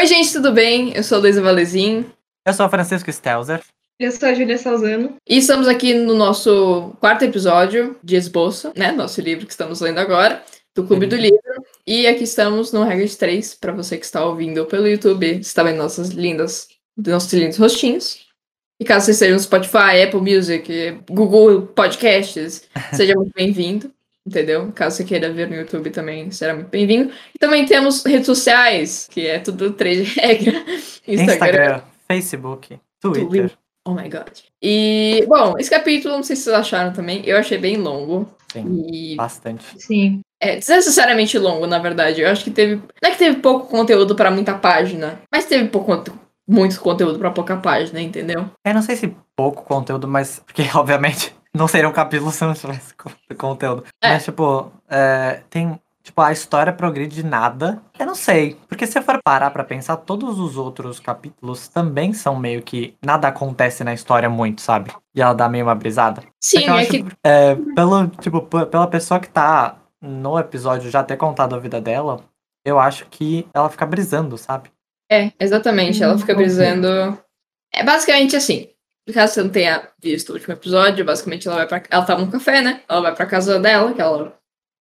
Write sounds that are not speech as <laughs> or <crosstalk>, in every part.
Oi, gente, tudo bem? Eu sou a Luísa Valezin. Eu sou o Francisco Stelzer. Eu sou a Júlia Salzano. E estamos aqui no nosso quarto episódio de Esboço, né? Nosso livro que estamos lendo agora, do Clube do Livro. E aqui estamos no Regra de 3, para você que está ouvindo pelo YouTube, está vendo nossas lindas, nossos lindos rostinhos. E caso você esteja no Spotify, Apple Music, Google Podcasts, <laughs> seja muito bem-vindo, entendeu? Caso você queira ver no YouTube também, será muito bem-vindo. E também temos redes sociais, que é tudo três de regra. <laughs> Instagram, Instagram Facebook, Twitter. Twitter. Oh my god. E, bom, esse capítulo, não sei se vocês acharam também, eu achei bem longo. Sim, E bastante. Sim. é desnecessariamente longo, na verdade. Eu acho que teve. Não é que teve pouco conteúdo pra muita página, mas teve pouco, muito conteúdo pra pouca página, entendeu? Eu não sei se pouco conteúdo, mas. Porque, <laughs> obviamente, não seria um capítulo <laughs> se não tivesse co- conteúdo. É. Mas, tipo, é, tem. Tipo, a história progride nada. Eu não sei. Porque se eu for parar pra pensar, todos os outros capítulos também são meio que. Nada acontece na história muito, sabe? E ela dá meio uma brisada. Sim, é acho, que. é, pelo, tipo, pela pessoa que tá no episódio já ter contado a vida dela, eu acho que ela fica brisando, sabe? É, exatamente. Ela fica ok. brisando. É basicamente assim. Caso você não tenha visto o último episódio, basicamente ela vai pra. Ela tava no café, né? Ela vai pra casa dela, que ela.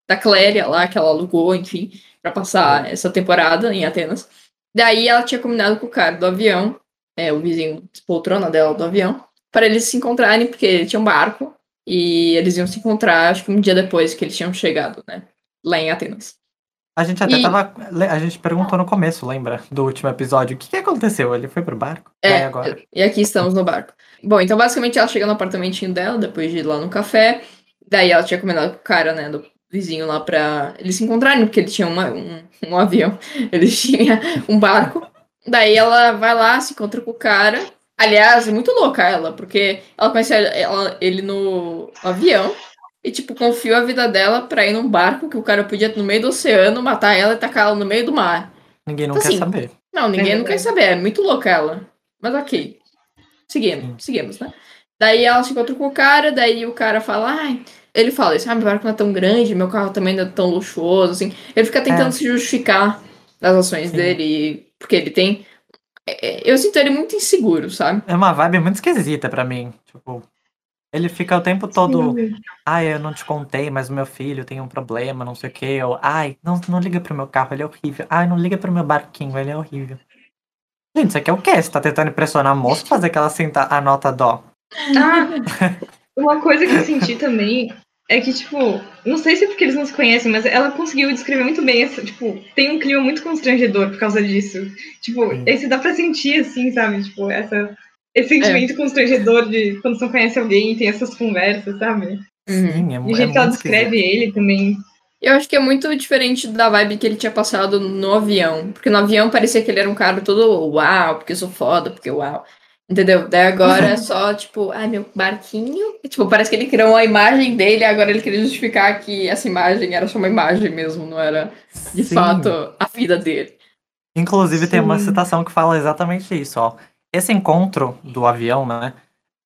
Da Cléria lá, que ela alugou, enfim, pra passar essa temporada em Atenas. Daí ela tinha combinado com o cara do avião, é, o vizinho de poltrona dela do avião, para eles se encontrarem, porque tinha um barco e eles iam se encontrar, acho que um dia depois que eles tinham chegado, né? Lá em Atenas. A gente até E- tava. A gente perguntou no começo, lembra? Do último episódio. O que, que aconteceu? Ele foi pro barco? E É, agora? e aqui estamos no barco. Bom, então basicamente ela chega no apartamentinho dela, depois de ir lá no café. Daí ela tinha combinado com o cara, né, do vizinho lá pra eles se encontrarem, porque ele tinha uma- um, um avião, <laughs> ele tinha um barco. Daí ela vai lá, se encontra com o cara. Aliás, é muito louca ela, porque ela conhece ela- ele no avião e, tipo, confiou a vida dela pra ir num barco que o cara podia, no meio do oceano, matar ela e tacar ela no meio do mar. Ninguém não Então, quer assim, saber. Não, ninguém É não quer saber, é muito louca ela. Mas ok. Seguimos, seguimos, né? Daí ela se encontra com o cara, daí o cara fala, ai. Ele fala isso, ah, meu barco não é tão grande, meu carro também não é tão luxuoso, assim. Ele fica tentando É. se justificar das ações Sim. dele, porque ele tem. é, é, Eu sinto ele muito inseguro, sabe? É uma vibe muito esquisita pra mim. Tipo, ele fica o tempo todo. Sim. Ai, eu não te contei, mas o meu filho tem um problema, não sei o quê. Ou, ai, não, não liga pro meu carro, ele é horrível. Ai, não liga pro meu barquinho, ele é horrível. Gente, isso aqui é o quê? Você tá tentando impressionar a moça fazer que ela sinta a nota dó. Ah, <laughs> uma coisa que eu senti também é que, tipo, não sei se é porque eles não se conhecem, mas ela conseguiu descrever muito bem essa, tipo, tem um clima muito constrangedor por causa disso. Tipo, Sim. esse dá pra sentir, assim, sabe? Tipo, essa, esse sentimento constrangedor de quando você conhece alguém e tem essas conversas, sabe? Uhum. Sim, é, mu- E o é jeito que ela descreve esquisito. ele também. Eu acho que é muito diferente da vibe que ele tinha passado no avião. Porque no avião parecia que ele era um cara todo uau, porque eu sou foda, porque uau. Entendeu? Daí agora é <laughs> só, tipo, ai, meu barquinho. E, tipo, parece que ele criou uma imagem dele, agora ele queria justificar que essa imagem era só uma imagem mesmo, não era de Sim. fato a vida dele. Inclusive, tem uma Sim. citação que fala exatamente isso, ó. Esse encontro do avião, né?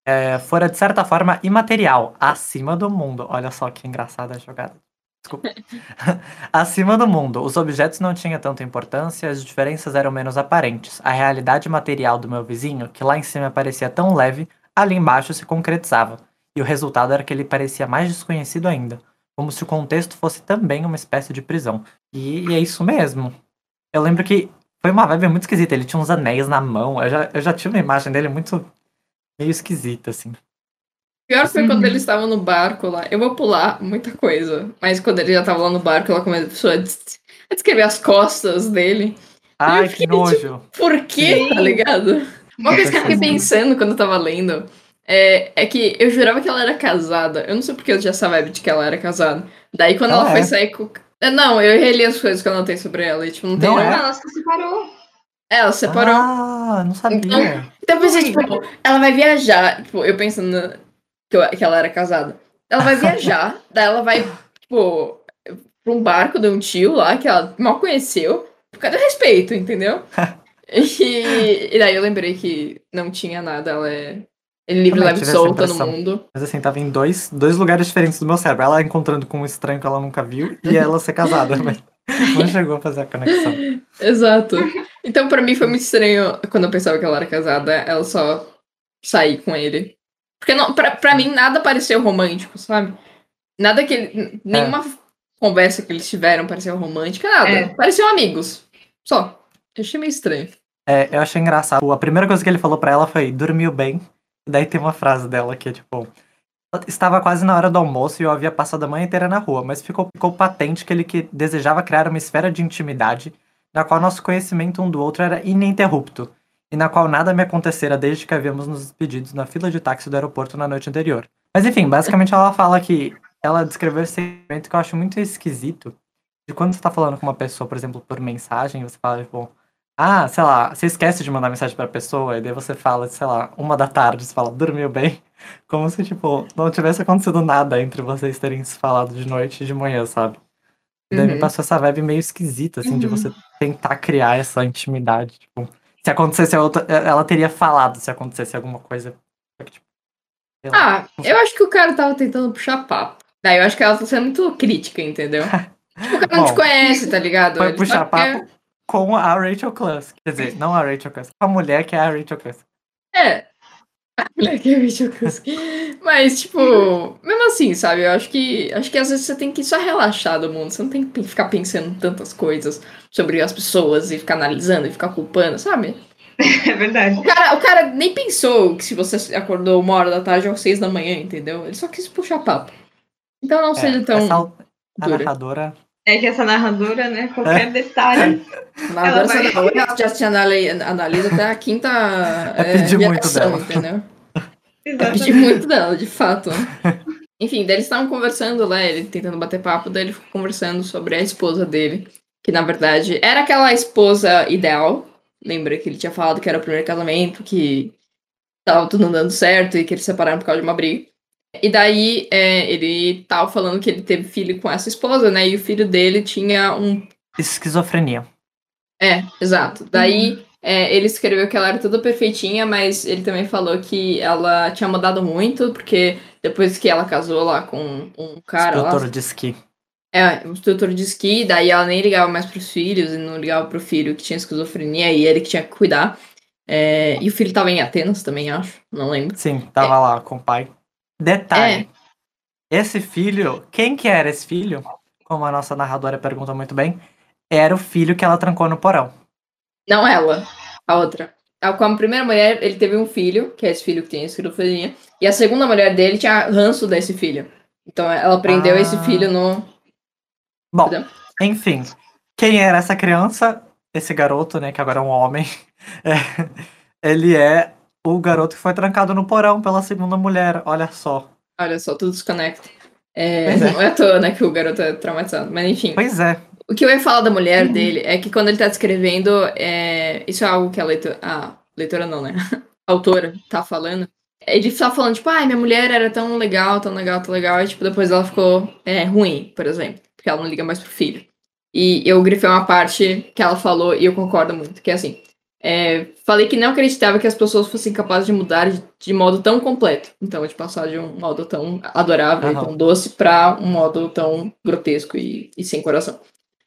É, fora, de certa forma, imaterial, acima do mundo. Olha só que engraçada a jogada. Desculpa. <laughs> acima do mundo, os objetos não tinham tanta importância, as diferenças eram menos aparentes. A realidade material do meu vizinho, que lá em cima parecia tão leve, ali embaixo se concretizava. E o resultado era que ele parecia mais desconhecido ainda, como se o contexto fosse também uma espécie de prisão. E, e é isso mesmo. Eu lembro que foi uma vibe muito esquisita. Ele tinha uns anéis na mão. Eu já, eu já tive uma imagem dele muito meio esquisita, assim. Pior foi Uhum. quando eles estavam no barco lá. Eu vou pular muita coisa. Mas quando ele já tava lá no barco, ela começou a des- a descrever as costas dele. Ai, fiquei, que nojo. Por quê? Tá ligado? Uma coisa que eu fiquei pensando quando eu tava lendo é, é que eu jurava que ela era casada. Eu não sei porque eu tinha essa vibe de que ela era casada. Daí quando ela, Ela foi é. sair com. É, Não, eu reli as coisas que eu anotei sobre ela. E, tipo, não tem Não nada. é? ela se separou. É, ela separou. Ah, não sabia. Então- Então eu pensei, tipo, ela vai viajar. Tipo, eu pensando que, eu- que ela era casada. Ela vai viajar, <laughs> daí ela vai, tipo, pra um barco de um tio lá que ela mal conheceu. Cadê o respeito, entendeu? <laughs> e, e daí eu lembrei que não tinha nada, ela é. Ele livre, leve e solta no mundo. Mas assim, tava em dois, dois lugares diferentes do meu cérebro. Ela encontrando com um estranho que ela nunca viu e ela ser casada. Mas... <laughs> Não chegou a fazer a conexão. Exato. Então, pra mim foi muito estranho quando eu pensava que ela era casada, ela só sair com ele. Porque não, pra, pra mim nada pareceu romântico, sabe? Nada que ele, nenhuma conversa que eles tiveram pareceu romântica, nada. É. Pareciam amigos. Só. Eu achei meio estranho. É, eu achei engraçado. A primeira coisa que ele falou pra ela foi: dormiu bem. Daí tem uma frase dela que é tipo. Estava quase na hora do almoço e eu havia passado a manhã inteira na rua, mas ficou, ficou patente que ele que desejava criar uma esfera de intimidade na qual nosso conhecimento um do outro era ininterrupto e na qual nada me acontecera desde que havíamos nos despedidos na fila de táxi do aeroporto na noite anterior. Mas enfim, basicamente ela fala que ela descreveu esse sentimento que eu acho muito esquisito. De quando você tá falando com uma pessoa, por exemplo, por mensagem, você fala, tipo, ah, sei lá, você esquece de mandar mensagem pra pessoa, e daí você fala, sei lá, uma da tarde, você fala, dormiu bem. <laughs> Como se, tipo, não tivesse acontecido nada entre vocês terem se falado de noite e de manhã, sabe? E daí me Uhum. passou essa vibe meio esquisita, assim, de Uhum. você tentar criar essa intimidade. Tipo, se acontecesse a outra, ela teria falado se acontecesse alguma coisa. Tipo. Ah, eu acho que o cara tava tentando puxar papo. Daí eu acho que ela tá sendo muito crítica, entendeu? <laughs> tipo, o cara não te Bom, conhece, tá ligado? Foi Ele puxar só quer- papo com a Rachel Clusk. Quer dizer, não a Rachel Clusk, com a mulher que é a Rachel Clusk. É. Black and Rachel Cusk. Mas, tipo, mesmo assim, sabe? Eu acho que acho que às vezes você tem que só relaxar do mundo. Você não tem que ficar pensando tantas coisas sobre as pessoas e ficar analisando e ficar culpando, sabe? <laughs> É verdade. O cara, o cara nem pensou que se você acordou uma hora da tarde ou seis da manhã, entendeu? Ele só quis puxar papo. Então não seja É, tão essa, a dura. narradora. É que essa narradora, né? Qualquer detalhe. Mas Ela agora vai- essa já anali- analisa até a quinta <laughs> É pedir muito dela. entendeu? É <laughs> Exatamente. pedir muito dela, de fato. Enfim, daí eles estavam conversando lá, ele tentando bater papo, daí ele ficou conversando sobre a esposa dele, que na verdade era aquela esposa ideal. Lembra que ele tinha falado que era o primeiro casamento, que tava tudo dando certo e que eles se separaram por causa de uma briga. E daí é, ele tava falando que ele teve filho com essa esposa, né? E o filho dele tinha um Esquizofrenia. é, exato. Daí é, ele escreveu que ela era toda perfeitinha, mas ele também falou que ela tinha mudado muito, porque depois que ela casou lá com um cara lá, Doutor de esqui. é, um instrutor de esqui, daí ela nem ligava mais pros filhos e não ligava pro filho que tinha esquizofrenia e ele que tinha que cuidar. É, e o filho tava em Atenas também, acho, não lembro. Sim, tava lá com o pai. Detalhe. É. Esse filho, quem que era esse filho? Como a nossa narradora pergunta muito bem, era o filho que ela trancou no porão. Não ela, a outra. Com a primeira mulher, ele teve um filho, que é esse filho que tem esquizofrenia, e a segunda mulher dele tinha ranço desse filho. Então ela prendeu Ah. esse filho no. Bom, Entendeu? enfim. Quem era essa criança? Esse garoto, né, que agora é um homem. <laughs> é, ele é o garoto que foi trancado no porão pela segunda mulher. Olha só. Olha só, tudo se conecta. É, é. Não é à toa, né, que o garoto é traumatizado. Mas enfim. Pois é. O que eu ia falar da mulher Uhum. dele é que quando ele tá descrevendo, é... isso é algo que a leitora. Ah, leitora não, né? <laughs> A autora tá falando. Ele tá falando, tipo, ai, minha mulher era tão legal, tão legal, tão legal, e tipo, depois ela ficou é, ruim, por exemplo. Porque ela não liga mais pro filho. E eu grifei uma parte que ela falou e eu concordo muito, que é assim. É, falei que não acreditava que as pessoas fossem capazes de mudar de, de modo tão completo. Então, de passar de um modo tão adorável e Aham. tão doce pra um modo tão grotesco e, e sem coração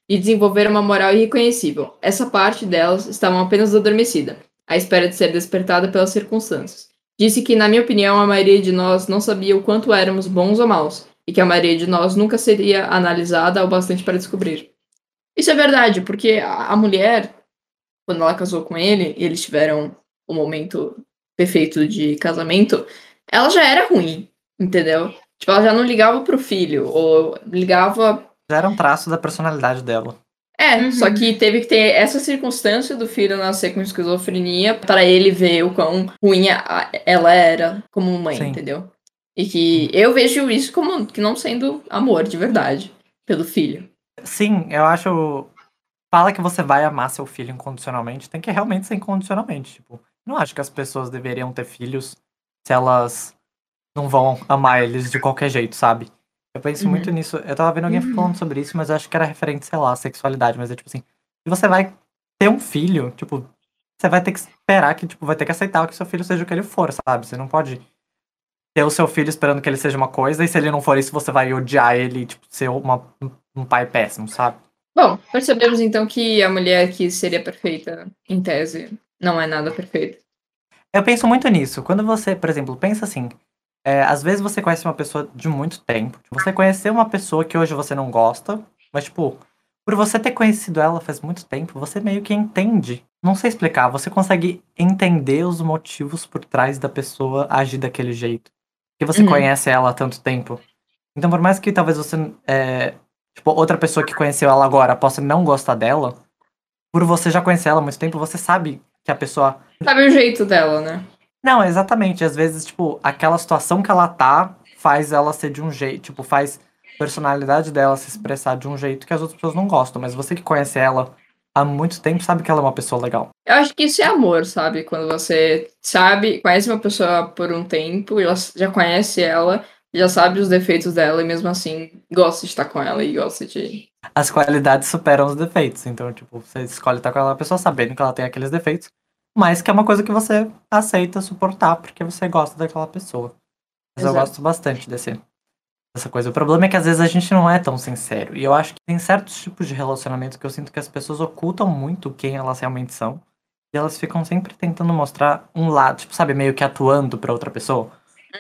e desenvolver uma moral irreconhecível. Essa parte delas estavam apenas adormecida, à espera de ser despertada pelas circunstâncias. Disse que, na minha opinião, a maioria de nós não sabia o quanto éramos bons ou maus, e que a maioria de nós nunca seria analisada o bastante para descobrir. Isso é verdade, porque a a mulher, quando ela casou com ele, e eles tiveram o momento perfeito de casamento, ela já era ruim, entendeu? Tipo, ela já não ligava pro filho, ou ligava Já era um traço da personalidade dela. é, Uhum. só que teve que ter essa circunstância do filho nascer com esquizofrenia para ele ver o quão ruim a- ela era como mãe, Sim. entendeu? E que eu vejo isso como que não sendo amor de verdade pelo filho. Sim, eu acho. Fala que você vai amar seu filho incondicionalmente, tem que realmente ser incondicionalmente. Tipo, não acho que as pessoas deveriam ter filhos se elas não vão amar eles de qualquer jeito, sabe? Eu penso Uhum. muito nisso. Eu tava vendo alguém Uhum. falando sobre isso, mas eu acho que era referente, sei lá, à sexualidade. Mas é tipo assim, se você vai ter um filho, tipo, você vai ter que esperar que, tipo, vai ter que aceitar que seu filho seja o que ele for, sabe? Você não pode ter o seu filho esperando que ele seja uma coisa, e se ele não for isso, você vai odiar ele tipo, ser uma, um pai péssimo, sabe? Bom, percebemos então que a mulher que seria perfeita, em tese, não é nada perfeita. Eu penso muito nisso. Quando você, por exemplo, pensa assim, é, às vezes você conhece uma pessoa de muito tempo. Você conheceu uma pessoa que hoje você não gosta, mas, tipo, por você ter conhecido ela faz muito tempo, você meio que entende. Não sei explicar, você consegue entender os motivos por trás da pessoa agir daquele jeito. Porque você Uhum. conhece ela há tanto tempo. Então, por mais que talvez você. é, tipo, outra pessoa que conheceu ela agora possa não gostar dela, por você já conhecer ela há muito tempo, você sabe que a pessoa Sabe o jeito dela, né? não, exatamente. Às vezes, tipo, aquela situação que ela tá faz ela ser de um jeito, tipo, faz a personalidade dela se expressar de um jeito que as outras pessoas não gostam. Mas você que conhece ela há muito tempo sabe que ela é uma pessoa legal. Eu acho que isso é amor, sabe? Quando você sabe, conhece uma pessoa por um tempo, já, já conhece ela, já sabe os defeitos dela e mesmo assim gosta de estar com ela e gosta de. As qualidades superam os defeitos. Então, tipo, você escolhe estar com aquela pessoa sabendo que ela tem aqueles defeitos, mas que é uma coisa que você aceita suportar porque você gosta daquela pessoa. Mas eu Exato. gosto bastante desse, dessa coisa. O problema é que às vezes a gente não é tão sincero. E eu acho que tem certos tipos de relacionamentos que eu sinto que as pessoas ocultam muito quem elas realmente são. E elas ficam sempre tentando mostrar um lado, tipo, sabe, meio que atuando pra outra pessoa.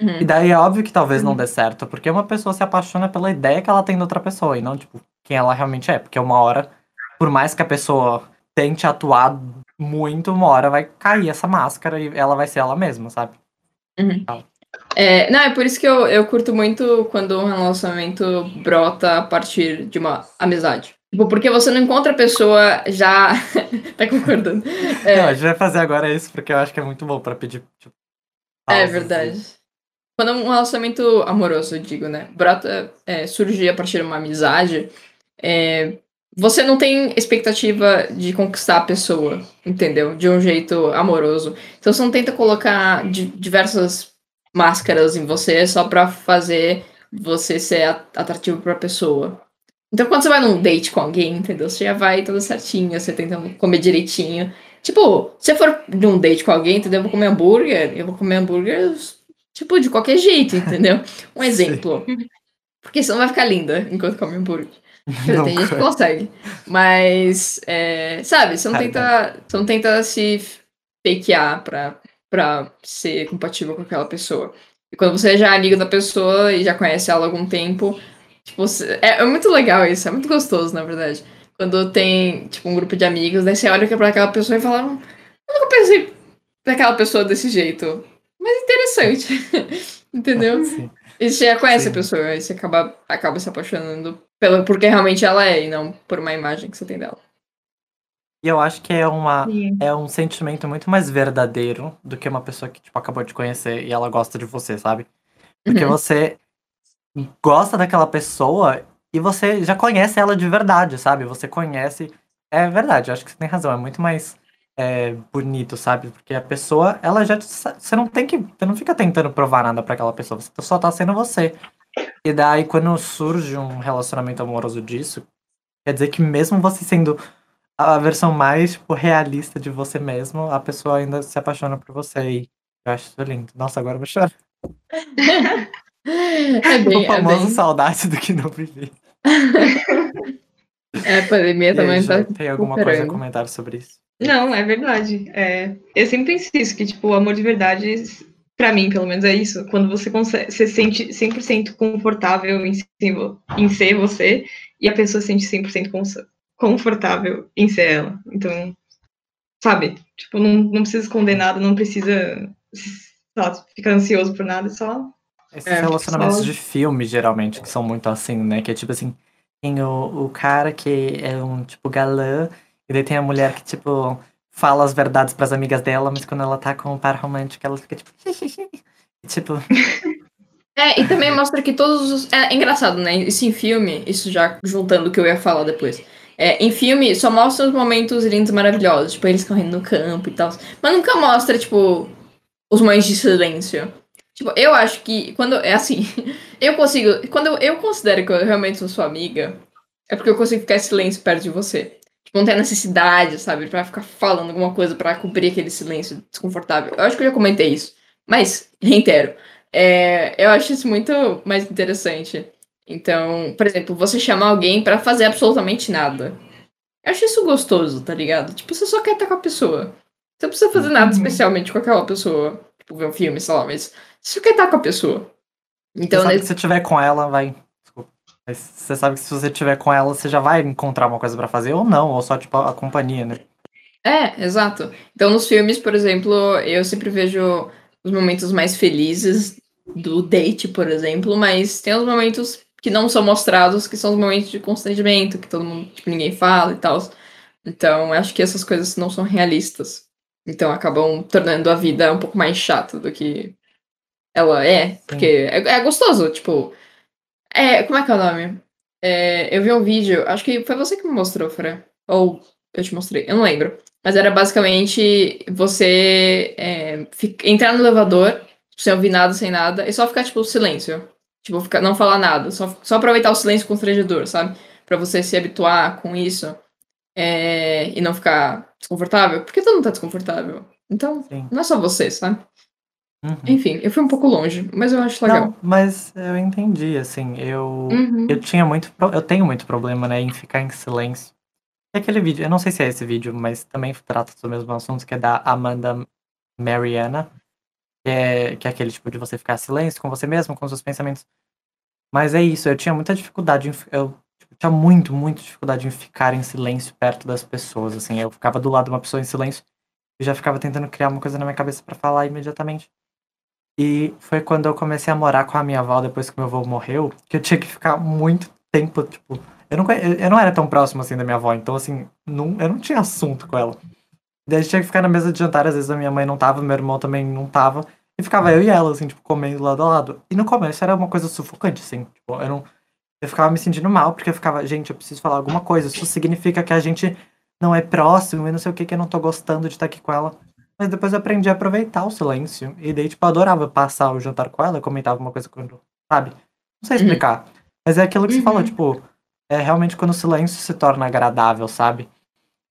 Uhum. E daí é óbvio que talvez não dê certo, porque uma pessoa se apaixona pela ideia que ela tem da outra pessoa, e não, tipo, quem ela realmente é. Porque uma hora, por mais que a pessoa tente atuar muito, uma hora vai cair essa máscara e ela vai ser ela mesma, sabe? É, não, é por isso que eu, eu curto muito quando um relacionamento brota a partir de uma amizade. Tipo, porque você não encontra a pessoa já. <laughs> tá concordando? É. Não, a gente vai fazer agora isso porque eu acho que é muito bom pra pedir. Tipo, É pausas verdade. Quando um relacionamento amoroso, eu digo, né? Brota, é, surge a partir de uma amizade, é, você não tem expectativa de conquistar a pessoa, entendeu? De um jeito amoroso. Então você não tenta colocar di- diversas máscaras em você só pra fazer você ser atrativo pra pessoa. Então quando você vai num date com alguém, entendeu? Você já vai toda certinha, você tenta comer direitinho. Tipo, se eu for num date com alguém, entendeu? Eu vou comer hambúrguer, eu vou comer hambúrguer, tipo, de qualquer jeito, <laughs> entendeu? Um exemplo. Porque senão vai ficar linda enquanto come hambúrguer. <laughs> Não Tem gente que consegue. Mas, é, sabe, você não, tenta, você não tenta se fakear pra, pra ser compatível com aquela pessoa. E quando você já é amigo da pessoa e já conhece ela há algum tempo, tipo, você- é, é muito legal isso, é muito gostoso, na verdade. Quando tem, tipo, um grupo de amigos, daí você olha pra aquela pessoa e fala, "Hum, eu nunca pensei naquela pessoa desse jeito. Mas interessante. <laughs> Entendeu? Sim. E você já conhece Sim. a pessoa, e você acaba, acaba se apaixonando pela, porque realmente ela é, e não por uma imagem que você tem dela. E eu acho que é uma. Sim. É um sentimento muito mais verdadeiro do que uma pessoa que, tipo, acabou de conhecer e ela gosta de você, sabe? Porque Uhum. você gosta daquela pessoa e você já conhece ela de verdade, sabe? Você conhece. É verdade, eu acho que você tem razão. É muito mais é, bonito, sabe? Porque a pessoa, ela já. Você não tem que. Você não fica tentando provar nada pra aquela pessoa. Você só tá sendo você. E daí, quando surge um relacionamento amoroso disso, quer dizer que mesmo você sendo a versão mais, tipo, realista de você mesmo, a pessoa ainda se apaixona por você. E eu acho isso lindo. Nossa, agora eu vou chorar. <laughs> É bem, o é famoso bem. saudade do que não vivi. <laughs> É, a pandemia E aí, também Ju, tá. tem alguma coisa a comentar sobre isso? Não, é verdade. É, eu sempre penso isso, que, tipo, o amor de verdade, pra mim, pelo menos, é isso. Quando você consegue, você sente 100% confortável em, em ser você, e a pessoa se sente 100% cons- confortável em ser ela. Então, sabe? Tipo, não, não precisa esconder nada, não precisa lá, ficar ansioso por nada, é só... Esses É, relacionamentos só- de filme, geralmente, que são muito assim, né? Que é tipo assim, tem o, o cara que é um, tipo, galã, e daí tem a mulher que, tipo, fala as verdades pras amigas dela, mas quando ela tá com o par romântico, ela fica tipo. <laughs> Tipo, É, e também mostra que todos os. É, engraçado, né? Isso em filme, isso já juntando o que eu ia falar depois. É, em filme, só mostra os momentos lindos maravilhosos, tipo, eles correndo no campo e tal. Mas nunca mostra, tipo, os momentos de silêncio. Tipo, eu acho que quando. É assim, <laughs> eu consigo. Quando eu, eu considero que eu realmente sou sua amiga, é porque eu consigo ficar em silêncio perto de você. Tipo, não tem necessidade, sabe, pra ficar falando alguma coisa pra cobrir aquele silêncio desconfortável. Eu acho que eu já comentei isso. Mas, <laughs> reitero. É, eu acho isso muito mais interessante. Então, por exemplo, você chamar alguém pra fazer absolutamente nada. Eu acho isso gostoso, tá ligado? Tipo, você só quer estar com a pessoa. Você não precisa fazer nada Uhum. especialmente com aquela pessoa. Tipo, ver um filme, sei lá, mas você quer estar com a pessoa. Então, você sabe nesse- que se tiver com ela, vai. Desculpa. Mas você sabe que se você tiver com ela, você já vai encontrar uma coisa pra fazer, ou não, ou só, tipo, a companhia, né? É, exato. Então, nos filmes, por exemplo, eu sempre vejo os momentos mais felizes do date, por exemplo, mas tem os momentos que não são mostrados, que são os momentos de constrangimento, que todo mundo, tipo, ninguém fala e tal. Então, acho que essas coisas não são realistas. Então, acabam tornando a vida um pouco mais chata do que ela é, porque é, é gostoso, tipo. É, como é que é o nome? É, eu vi um vídeo, acho que foi você que me mostrou, Fran. Ou eu te mostrei, eu não lembro. Mas era basicamente você é, fi- entrar no elevador, sem ouvir nada, sem nada, e só ficar, tipo, silêncio. Tipo, ficar, não falar nada. Só, só aproveitar o silêncio constrangedor, sabe? Pra você se habituar com isso é, e não ficar desconfortável. Porque todo mundo tá desconfortável. Então, Sim. não é só você, sabe? Uhum. Enfim, eu fui um pouco longe, mas eu acho legal. Não, mas eu entendi, assim, eu. Uhum. Eu tinha muito. Eu tenho muito problema, né, em ficar em silêncio. E aquele vídeo, eu não sei se é esse vídeo, mas também trata do mesmo assunto, que é da Amanda Mariana. Que é, que é aquele tipo de você ficar em silêncio com você mesmo, com seus pensamentos. Mas é isso, eu tinha muita dificuldade em. Eu tipo, tinha muito, muito dificuldade em ficar em silêncio perto das pessoas, assim. Eu ficava do lado de uma pessoa em silêncio e já ficava tentando criar uma coisa na minha cabeça pra falar imediatamente. E foi quando eu comecei a morar com a minha avó depois que meu avô morreu, que eu tinha que ficar muito tempo, tipo. Eu não, eu não era tão próximo assim da minha avó, então assim, não, eu não tinha assunto com ela. Daí a gente tinha que ficar na mesa de jantar, às vezes a minha mãe não tava, meu irmão também não tava. E ficava eu e ela, assim, tipo, comendo lado a lado. E no começo era uma coisa sufocante, assim. Tipo, eu não. Eu ficava me sentindo mal, porque eu ficava, gente, eu preciso falar alguma coisa. Isso significa que a gente não é próximo e não sei o que, que eu não tô gostando de estar aqui com ela. Mas depois eu aprendi a aproveitar o silêncio. E daí, tipo, eu adorava passar o jantar com ela, eu comentava uma coisa quando. Sabe? Não sei Uhum. explicar. Mas é aquilo que você Uhum. falou, tipo, é realmente quando o silêncio se torna agradável, sabe?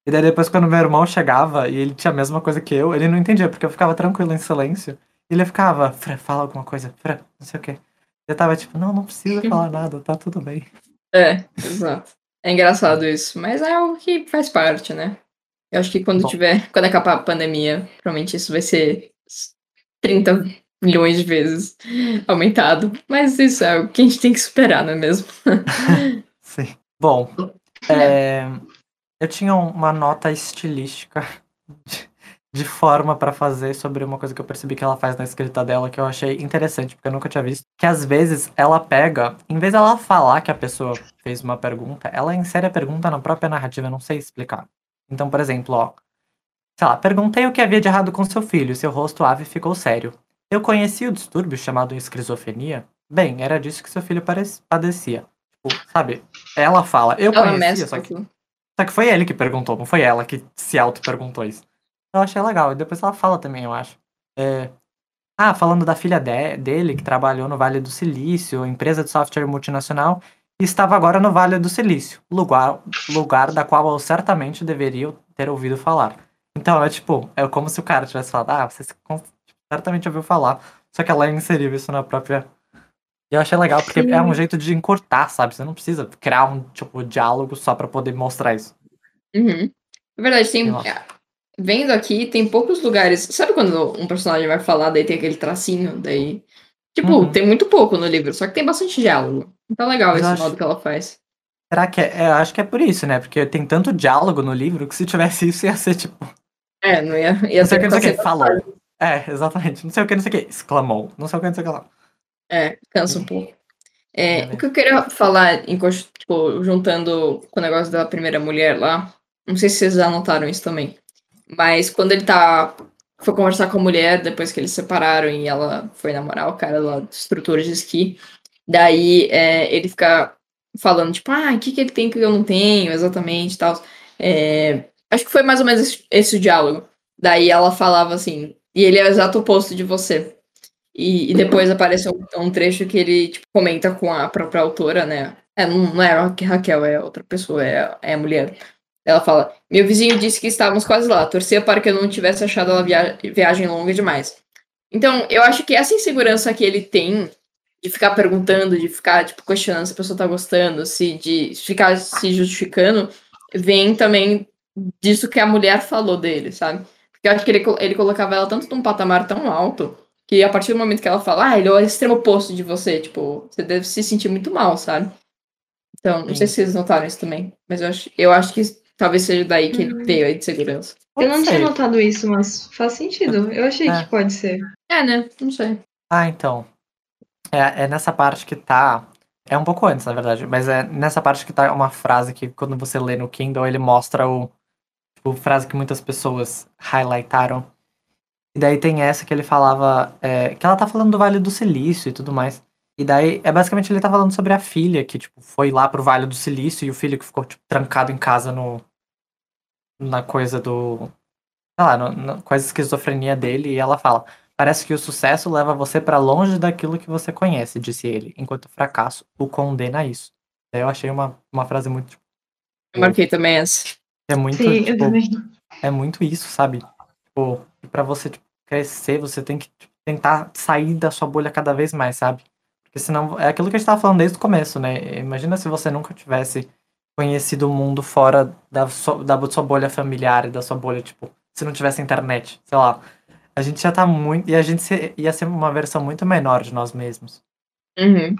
E daí depois, quando meu irmão chegava e ele tinha a mesma coisa que eu, ele não entendia, porque eu ficava tranquilo em silêncio. E ele ficava, Fran, fala alguma coisa, Fran, não sei o quê. Eu tava tipo, não, não precisa falar nada, tá tudo bem. É, exato. É engraçado isso, mas é algo que faz parte, né? Eu acho que quando Bom. tiver, quando acabar a pandemia, provavelmente isso vai ser 30 milhões de vezes aumentado. Mas isso é o que a gente tem que superar, não é mesmo? <laughs> Sim. Bom, é, eu tinha uma nota estilística de, de forma pra fazer sobre uma coisa que eu percebi que ela faz na escrita dela que eu achei interessante, porque eu nunca tinha visto. Que às vezes ela pega, em vez dela falar que a pessoa fez uma pergunta, ela insere a pergunta na própria narrativa, eu não sei explicar. Então, por exemplo, ó. Sei lá, perguntei o que havia de errado com seu filho, seu rosto ave ficou sério. Eu conheci o distúrbio chamado esquizofrenia? Bem, era disso que seu filho padecia. Tipo, sabe? Ela fala, eu Ela conhecia, mescla só que, tudo. só que foi ele que perguntou, não foi ela que se auto-perguntou isso. Eu achei legal. E depois ela fala também, eu acho. É, Ah, falando da filha de- dele, que trabalhou no Vale do Silício, empresa de software multinacional, e estava agora no Vale do Silício, lugar, lugar da qual eu certamente deveria ter ouvido falar. Então, é tipo, é como se o cara tivesse falado, ah, você se- certamente ouviu falar, só que ela inseriu isso na própria. E eu achei legal, porque Sim. é um jeito de encurtar, sabe? Você não precisa criar um, tipo, diálogo só pra poder mostrar isso. Uhum. É verdade, tem. Nossa. é, Vendo aqui, tem poucos lugares. Sabe quando um personagem vai falar, daí tem aquele tracinho, daí. Tipo, Uhum. tem muito pouco no livro, só que tem bastante diálogo. Então é legal Mas esse acho- modo que ela faz. Será que é? é, eu acho que é por isso, né? Porque tem tanto diálogo no livro que se tivesse isso ia ser tipo. É, não ia, ia Não sei o que, não sei o que, falou. É, exatamente. Não sei o que, não sei o que, exclamou. Não sei o que, não sei o que lá. É, cansa um pouco. É, É o que eu queria falar, em, tipo, juntando com o negócio da primeira mulher lá, não sei se vocês já notaram isso também, mas quando ele tá. Foi conversar com a mulher depois que eles se separaram e ela foi namorar o cara lá de estrutura de esqui, daí é, ele fica falando, tipo, ah, o que, que ele tem que eu não tenho exatamente e tal. É, acho que foi mais ou menos esse, esse o diálogo. Daí ela falava assim, e ele é o exato oposto de você. E, e depois aparece um, um trecho que ele tipo, comenta com a própria autora, né? É, não, não é Raquel, é outra pessoa, é, é a mulher. Ela fala: Meu vizinho disse que estávamos quase lá, torcia para que eu não tivesse achado a via viagem longa demais. Então, eu acho que essa insegurança que ele tem de ficar perguntando, de ficar tipo, questionando se a pessoa tá gostando, se de ficar se justificando, vem também disso que a mulher falou dele, sabe? Porque eu acho que ele, ele colocava ela tanto num patamar tão alto que a partir do momento que ela fala, ah, ele é o extremo oposto de você, tipo, você deve se sentir muito mal, sabe? Então, não Sim. sei se vocês notaram isso também, mas eu acho, eu acho que talvez seja daí que ele veio aí de segurança. Eu não tinha notado isso, mas faz sentido. Eu achei é. que pode ser. É, né? Não sei. Ah, então. É, é nessa parte que tá. É um pouco antes, na verdade, mas é nessa parte que tá uma frase que quando você lê no Kindle, ele mostra o. Tipo, frase que muitas pessoas highlightaram. E daí tem essa que ele falava. É, que ela tá falando do Vale do Silício e tudo mais. E daí, é basicamente ele tá falando sobre a filha que, tipo, foi lá pro Vale do Silício e o filho que ficou, tipo, trancado em casa no. Na coisa do. Sei lá, no, no, com a esquizofrenia dele. E ela fala: Parece que o sucesso leva você para longe daquilo que você conhece, disse ele, enquanto o fracasso o condena a isso. Daí eu achei uma, uma frase muito. Tipo, eu marquei também essa. É muito. Sim, tipo, eu também. É muito isso, sabe? Tipo, pra você tipo, crescer, você tem que tipo, tentar sair da sua bolha cada vez mais, sabe? Porque senão. É aquilo que a gente tava falando desde o começo, né? Imagina se você nunca tivesse conhecido o mundo fora da sua, da sua bolha familiar e da sua bolha, tipo, se não tivesse internet, sei lá. A gente já tá muito. E a gente ia ser uma versão muito menor de nós mesmos. Uhum.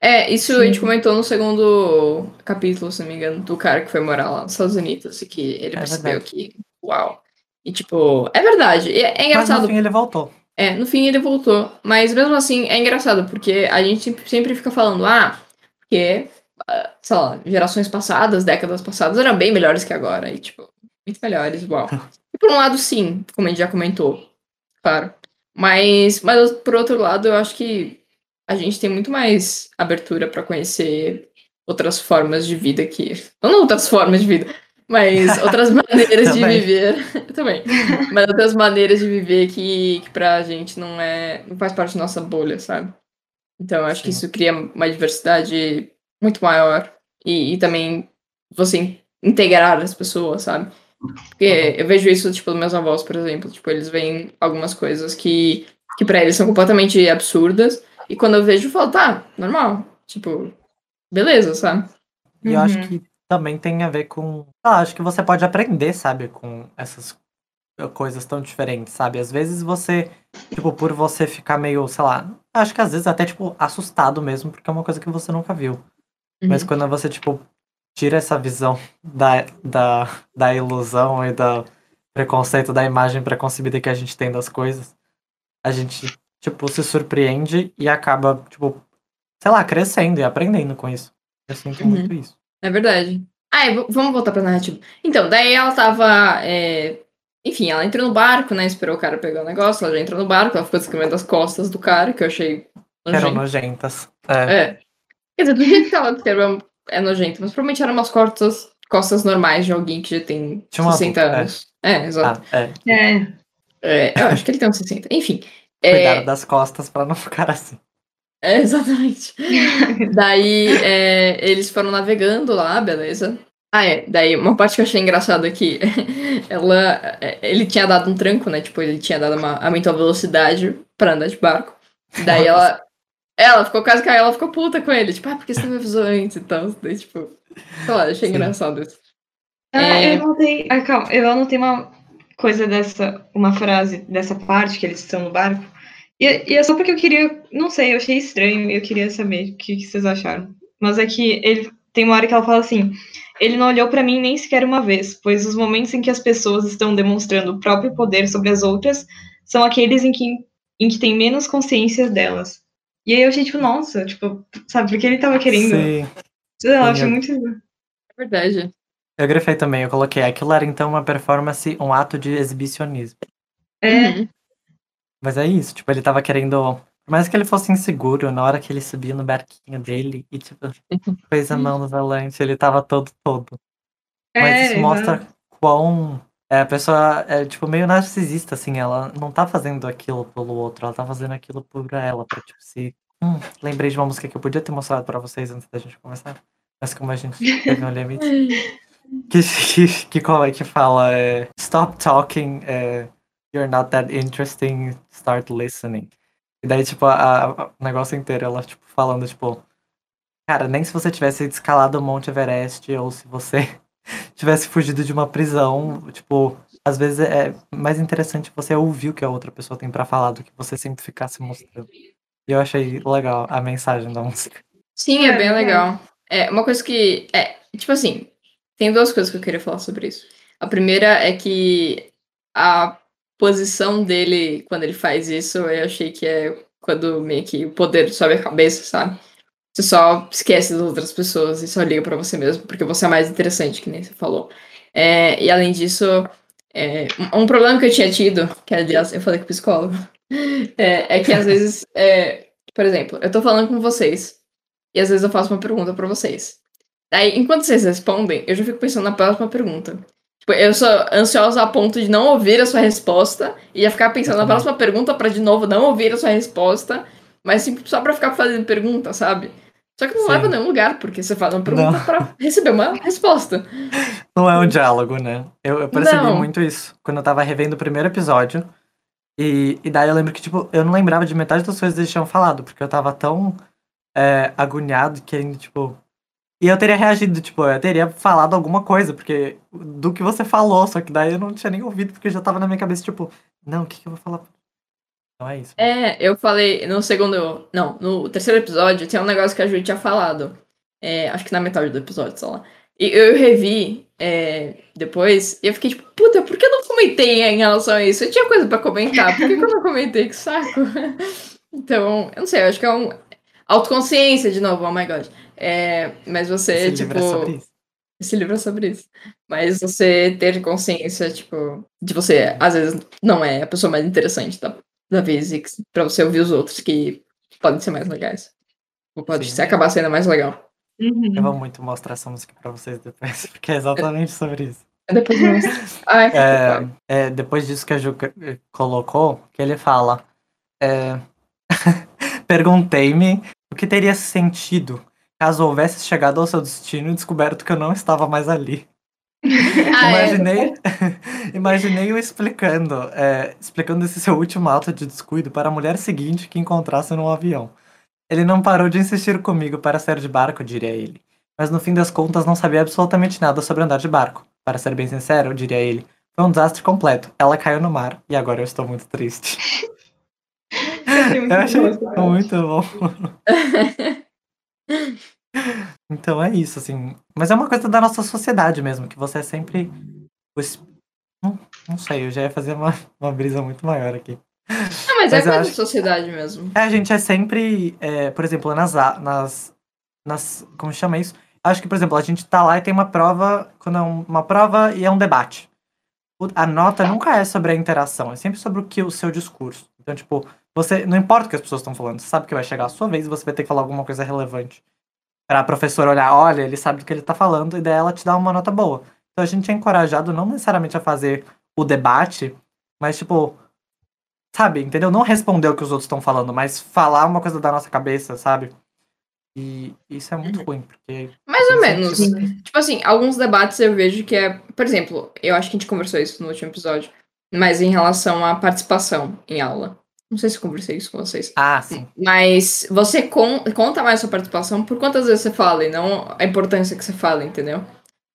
É, isso Sim. a gente comentou no segundo capítulo, se não me engano, do cara que foi morar lá nos Estados Unidos e que ele é percebeu verdade. que. Uau! E tipo, é verdade. É, é engraçado. Mas no fim ele voltou. É, no fim ele voltou. Mas mesmo assim é engraçado, porque a gente sempre fica falando, ah, porque, ah, sei lá, gerações passadas, décadas passadas eram bem melhores que agora. E, tipo, muito melhores, uau. <laughs> e por um lado, sim, como a gente já comentou, claro. Mas, mas por outro lado, eu acho que a gente tem muito mais abertura para conhecer outras formas de vida que. Não outras formas de vida, mas outras <laughs> maneiras de viver. <laughs> também. Mas outras maneiras de viver que, que pra gente não é. não faz parte da nossa bolha, sabe? Então eu acho Sim. que isso cria uma diversidade muito maior. E, e também você integrar as pessoas, sabe? Porque eu vejo isso, tipo, dos meus avós, por exemplo. Tipo, eles veem algumas coisas que, que para eles são completamente absurdas. E quando eu vejo, eu falo, tá, normal. Tipo, beleza, sabe? E eu acho uhum. que também tem a ver com. Ah, acho que você pode aprender, sabe, com essas coisas tão diferentes, sabe? Às vezes você, tipo, por você ficar meio, sei lá, acho que às vezes até, tipo, assustado mesmo, porque é uma coisa que você nunca viu. Uhum. Mas quando você, tipo, tira essa visão da, da, da ilusão e do preconceito da imagem preconcebida que a gente tem das coisas, a gente, tipo, se surpreende e acaba, tipo, sei lá, crescendo e aprendendo com isso. Eu sinto uhum. muito isso. É verdade. Ah, vamos voltar pra narrativa. Então, daí ela tava. É... Enfim, ela entrou no barco, né? Esperou o cara pegar o negócio, ela já entrou no barco, ela ficou descrevendo as costas do cara, que eu achei. Nojento. Eram nojentas. É. é. Quer dizer, <laughs> do jeito que ela descreveu é nojento, mas provavelmente eram umas costas, costas normais de alguém que já tem Tinha 60 é. anos. É, é exato. Ah, é. é. é. Eu acho que ele tem uns 60. Enfim. Cuidado das costas pra não ficar assim. É, exatamente. Daí é, eles foram navegando lá, beleza. Ah, é. Daí uma parte que eu achei engraçada aqui, <laughs> ela, é, ele tinha dado um tranco, né? Tipo, ele tinha dado uma aumentou a velocidade pra andar de barco. Daí ela, ela ficou quase que ela ficou puta com ele, tipo, ah, porque você não me avisou antes e tal. Daí, tipo, sei lá, achei Sim. engraçado isso. Ah, é... eu anotei. Ah, calma, eu anotei uma coisa dessa, uma frase dessa parte que eles estão no barco. E, e, é só porque eu queria, não sei, eu achei estranho e eu queria saber o que, que, vocês acharam. Mas é que ele tem uma hora que ela fala assim: ele não olhou para mim nem sequer uma vez, pois os momentos em que as pessoas estão demonstrando o próprio poder sobre as outras são aqueles em que, em que tem menos consciência delas. E aí eu achei, tipo, nossa, tipo, sabe, porque ele tava querendo. Sim. Eu acho eu... muito. É verdade. Eu grifei também, eu coloquei. Aquilo era então uma performance, um ato de exibicionismo. É. Uhum. Mas é isso, tipo, ele tava querendo. Por mais que ele fosse inseguro, na hora que ele subia no barquinho dele e, tipo, <laughs> fez a mão no volante, ele tava todo todo. É, Mas isso mostra quão. É, a pessoa é, tipo, meio narcisista, assim, ela não tá fazendo aquilo pelo outro, ela tá fazendo aquilo por ela, pra, tipo, se. Hum, lembrei de uma música que eu podia ter mostrado pra vocês antes da gente começar. Mas como a gente teve um limite. <laughs> que, que, que, como é que fala? É, Stop talking. É, you're not that interesting, start listening. E daí, tipo, a, a, o negócio inteiro, ela, tipo, falando, tipo, cara, nem se você tivesse escalado o Monte Everest, ou se você <laughs> tivesse fugido de uma prisão. Tipo, às vezes é mais interessante você ouvir o que a outra pessoa tem pra falar do que você sempre ficar se mostrando. E eu achei legal a mensagem da música. Sim, é, bem legal. É, uma coisa que. É, tipo assim, tem duas coisas que eu queria falar sobre isso. A primeira é que a posição dele, quando ele faz isso, eu achei que é quando meio que o poder sobe a cabeça, sabe? Você só esquece das outras pessoas e só liga pra você mesmo, porque você é mais interessante, que nem você falou. É, e além disso, é, um, problema que eu tinha tido, que aliás eu falei com o psicólogo, <laughs> é, é que às <laughs> vezes, é, por exemplo, eu tô falando com vocês, e às vezes eu faço uma pergunta pra vocês. Aí, enquanto vocês respondem, eu já fico pensando na próxima pergunta. Tipo, eu sou ansiosa a ponto de não ouvir a sua resposta e já ficar pensando na próxima pergunta pra de novo não ouvir a sua resposta, mas sim, só pra ficar fazendo pergunta, sabe? Só que não Sim. leva a nenhum lugar, porque você faz uma pergunta pra receber uma resposta. Não é um diálogo, né? Eu, eu percebi Não. muito isso quando eu tava revendo o primeiro episódio. E, e daí eu lembro que, tipo, eu não lembrava de metade das coisas que eles tinham falado, porque eu tava tão é, agoniado, querendo, tipo. E eu teria reagido, tipo, eu teria falado alguma coisa, porque do que você falou, só que daí eu não tinha nem ouvido, porque já tava na minha cabeça, tipo, não, o que, que eu vou falar? Então é isso. É, eu falei no segundo. Não, no terceiro episódio tem um negócio que a Ju tinha falado. É, acho que na metade do episódio, sei lá. E eu revi é, depois e eu fiquei tipo, puta, por que eu não comentei em relação a isso? Eu tinha coisa pra comentar, por que, que eu não comentei? Que saco. <laughs> Então, eu não sei, eu acho que é um. Autoconsciência, de novo, oh my god. É, mas você, Esse tipo. livro é sobre isso. Esse livro é sobre isso. Mas você ter consciência, tipo, de você, às vezes, não é a pessoa mais interessante da, da vez e pra você ouvir os outros que podem ser mais legais. Ou pode Sim. ser, acabar sendo mais legal. Uhum. Eu vou muito mostrar essa música pra vocês depois, <laughs> porque é exatamente sobre isso. Depois. <laughs> Ai, É, é, depois disso que a Ju eh, colocou, que ele fala. é, <laughs> Perguntei-me o que teria sentido caso houvesse chegado ao seu destino e descoberto que eu não estava mais ali. <laughs> Ah, é. Imaginei, <laughs> imaginei o explicando, é, explicando esse seu último ato de descuido para a mulher seguinte que encontrasse num avião. Ele não parou de insistir comigo para sair de barco, diria ele. Mas no fim das contas não sabia absolutamente nada sobre andar de barco. Para ser bem sincero, diria ele, foi um desastre completo. Ela caiu no mar e agora eu estou muito triste. <laughs> Eu achei muito bom. <laughs> Então é isso, assim. Mas é uma coisa da nossa sociedade mesmo, que você é sempre. Não, não sei, eu já ia fazer uma, <laughs> uma brisa muito maior aqui. Não, mas, é Mas eu coisa acho de sociedade mesmo. É, a gente é sempre, é, por exemplo, nas, nas, nas. Como chama isso? Acho que, por exemplo, a gente tá lá e tem uma prova, quando é um- uma prova e é um debate. A nota nunca é sobre a interação, é sempre sobre o que o seu discurso. Então, tipo, você. Não importa o que as pessoas estão falando, você sabe que vai chegar a sua vez e você vai ter que falar alguma coisa relevante. Pra professora olhar, olha, ele sabe do que ele tá falando, e daí ela te dá uma nota boa. Então a gente é encorajado não necessariamente a fazer o debate, mas tipo, sabe, entendeu? Não responder o que os outros estão falando, mas falar uma coisa da nossa cabeça, sabe? E isso é muito Uhum. ruim, porque. Mais ou Sim, menos. Sim. Tipo assim, alguns debates eu vejo que é. Por exemplo, eu acho que a gente conversou isso no último episódio. Mas em relação à participação em aula. Não sei se conversei isso com vocês. Ah, sim. Mas você con- conta mais sua participação por quantas vezes você fala e não a importância que você fala, entendeu?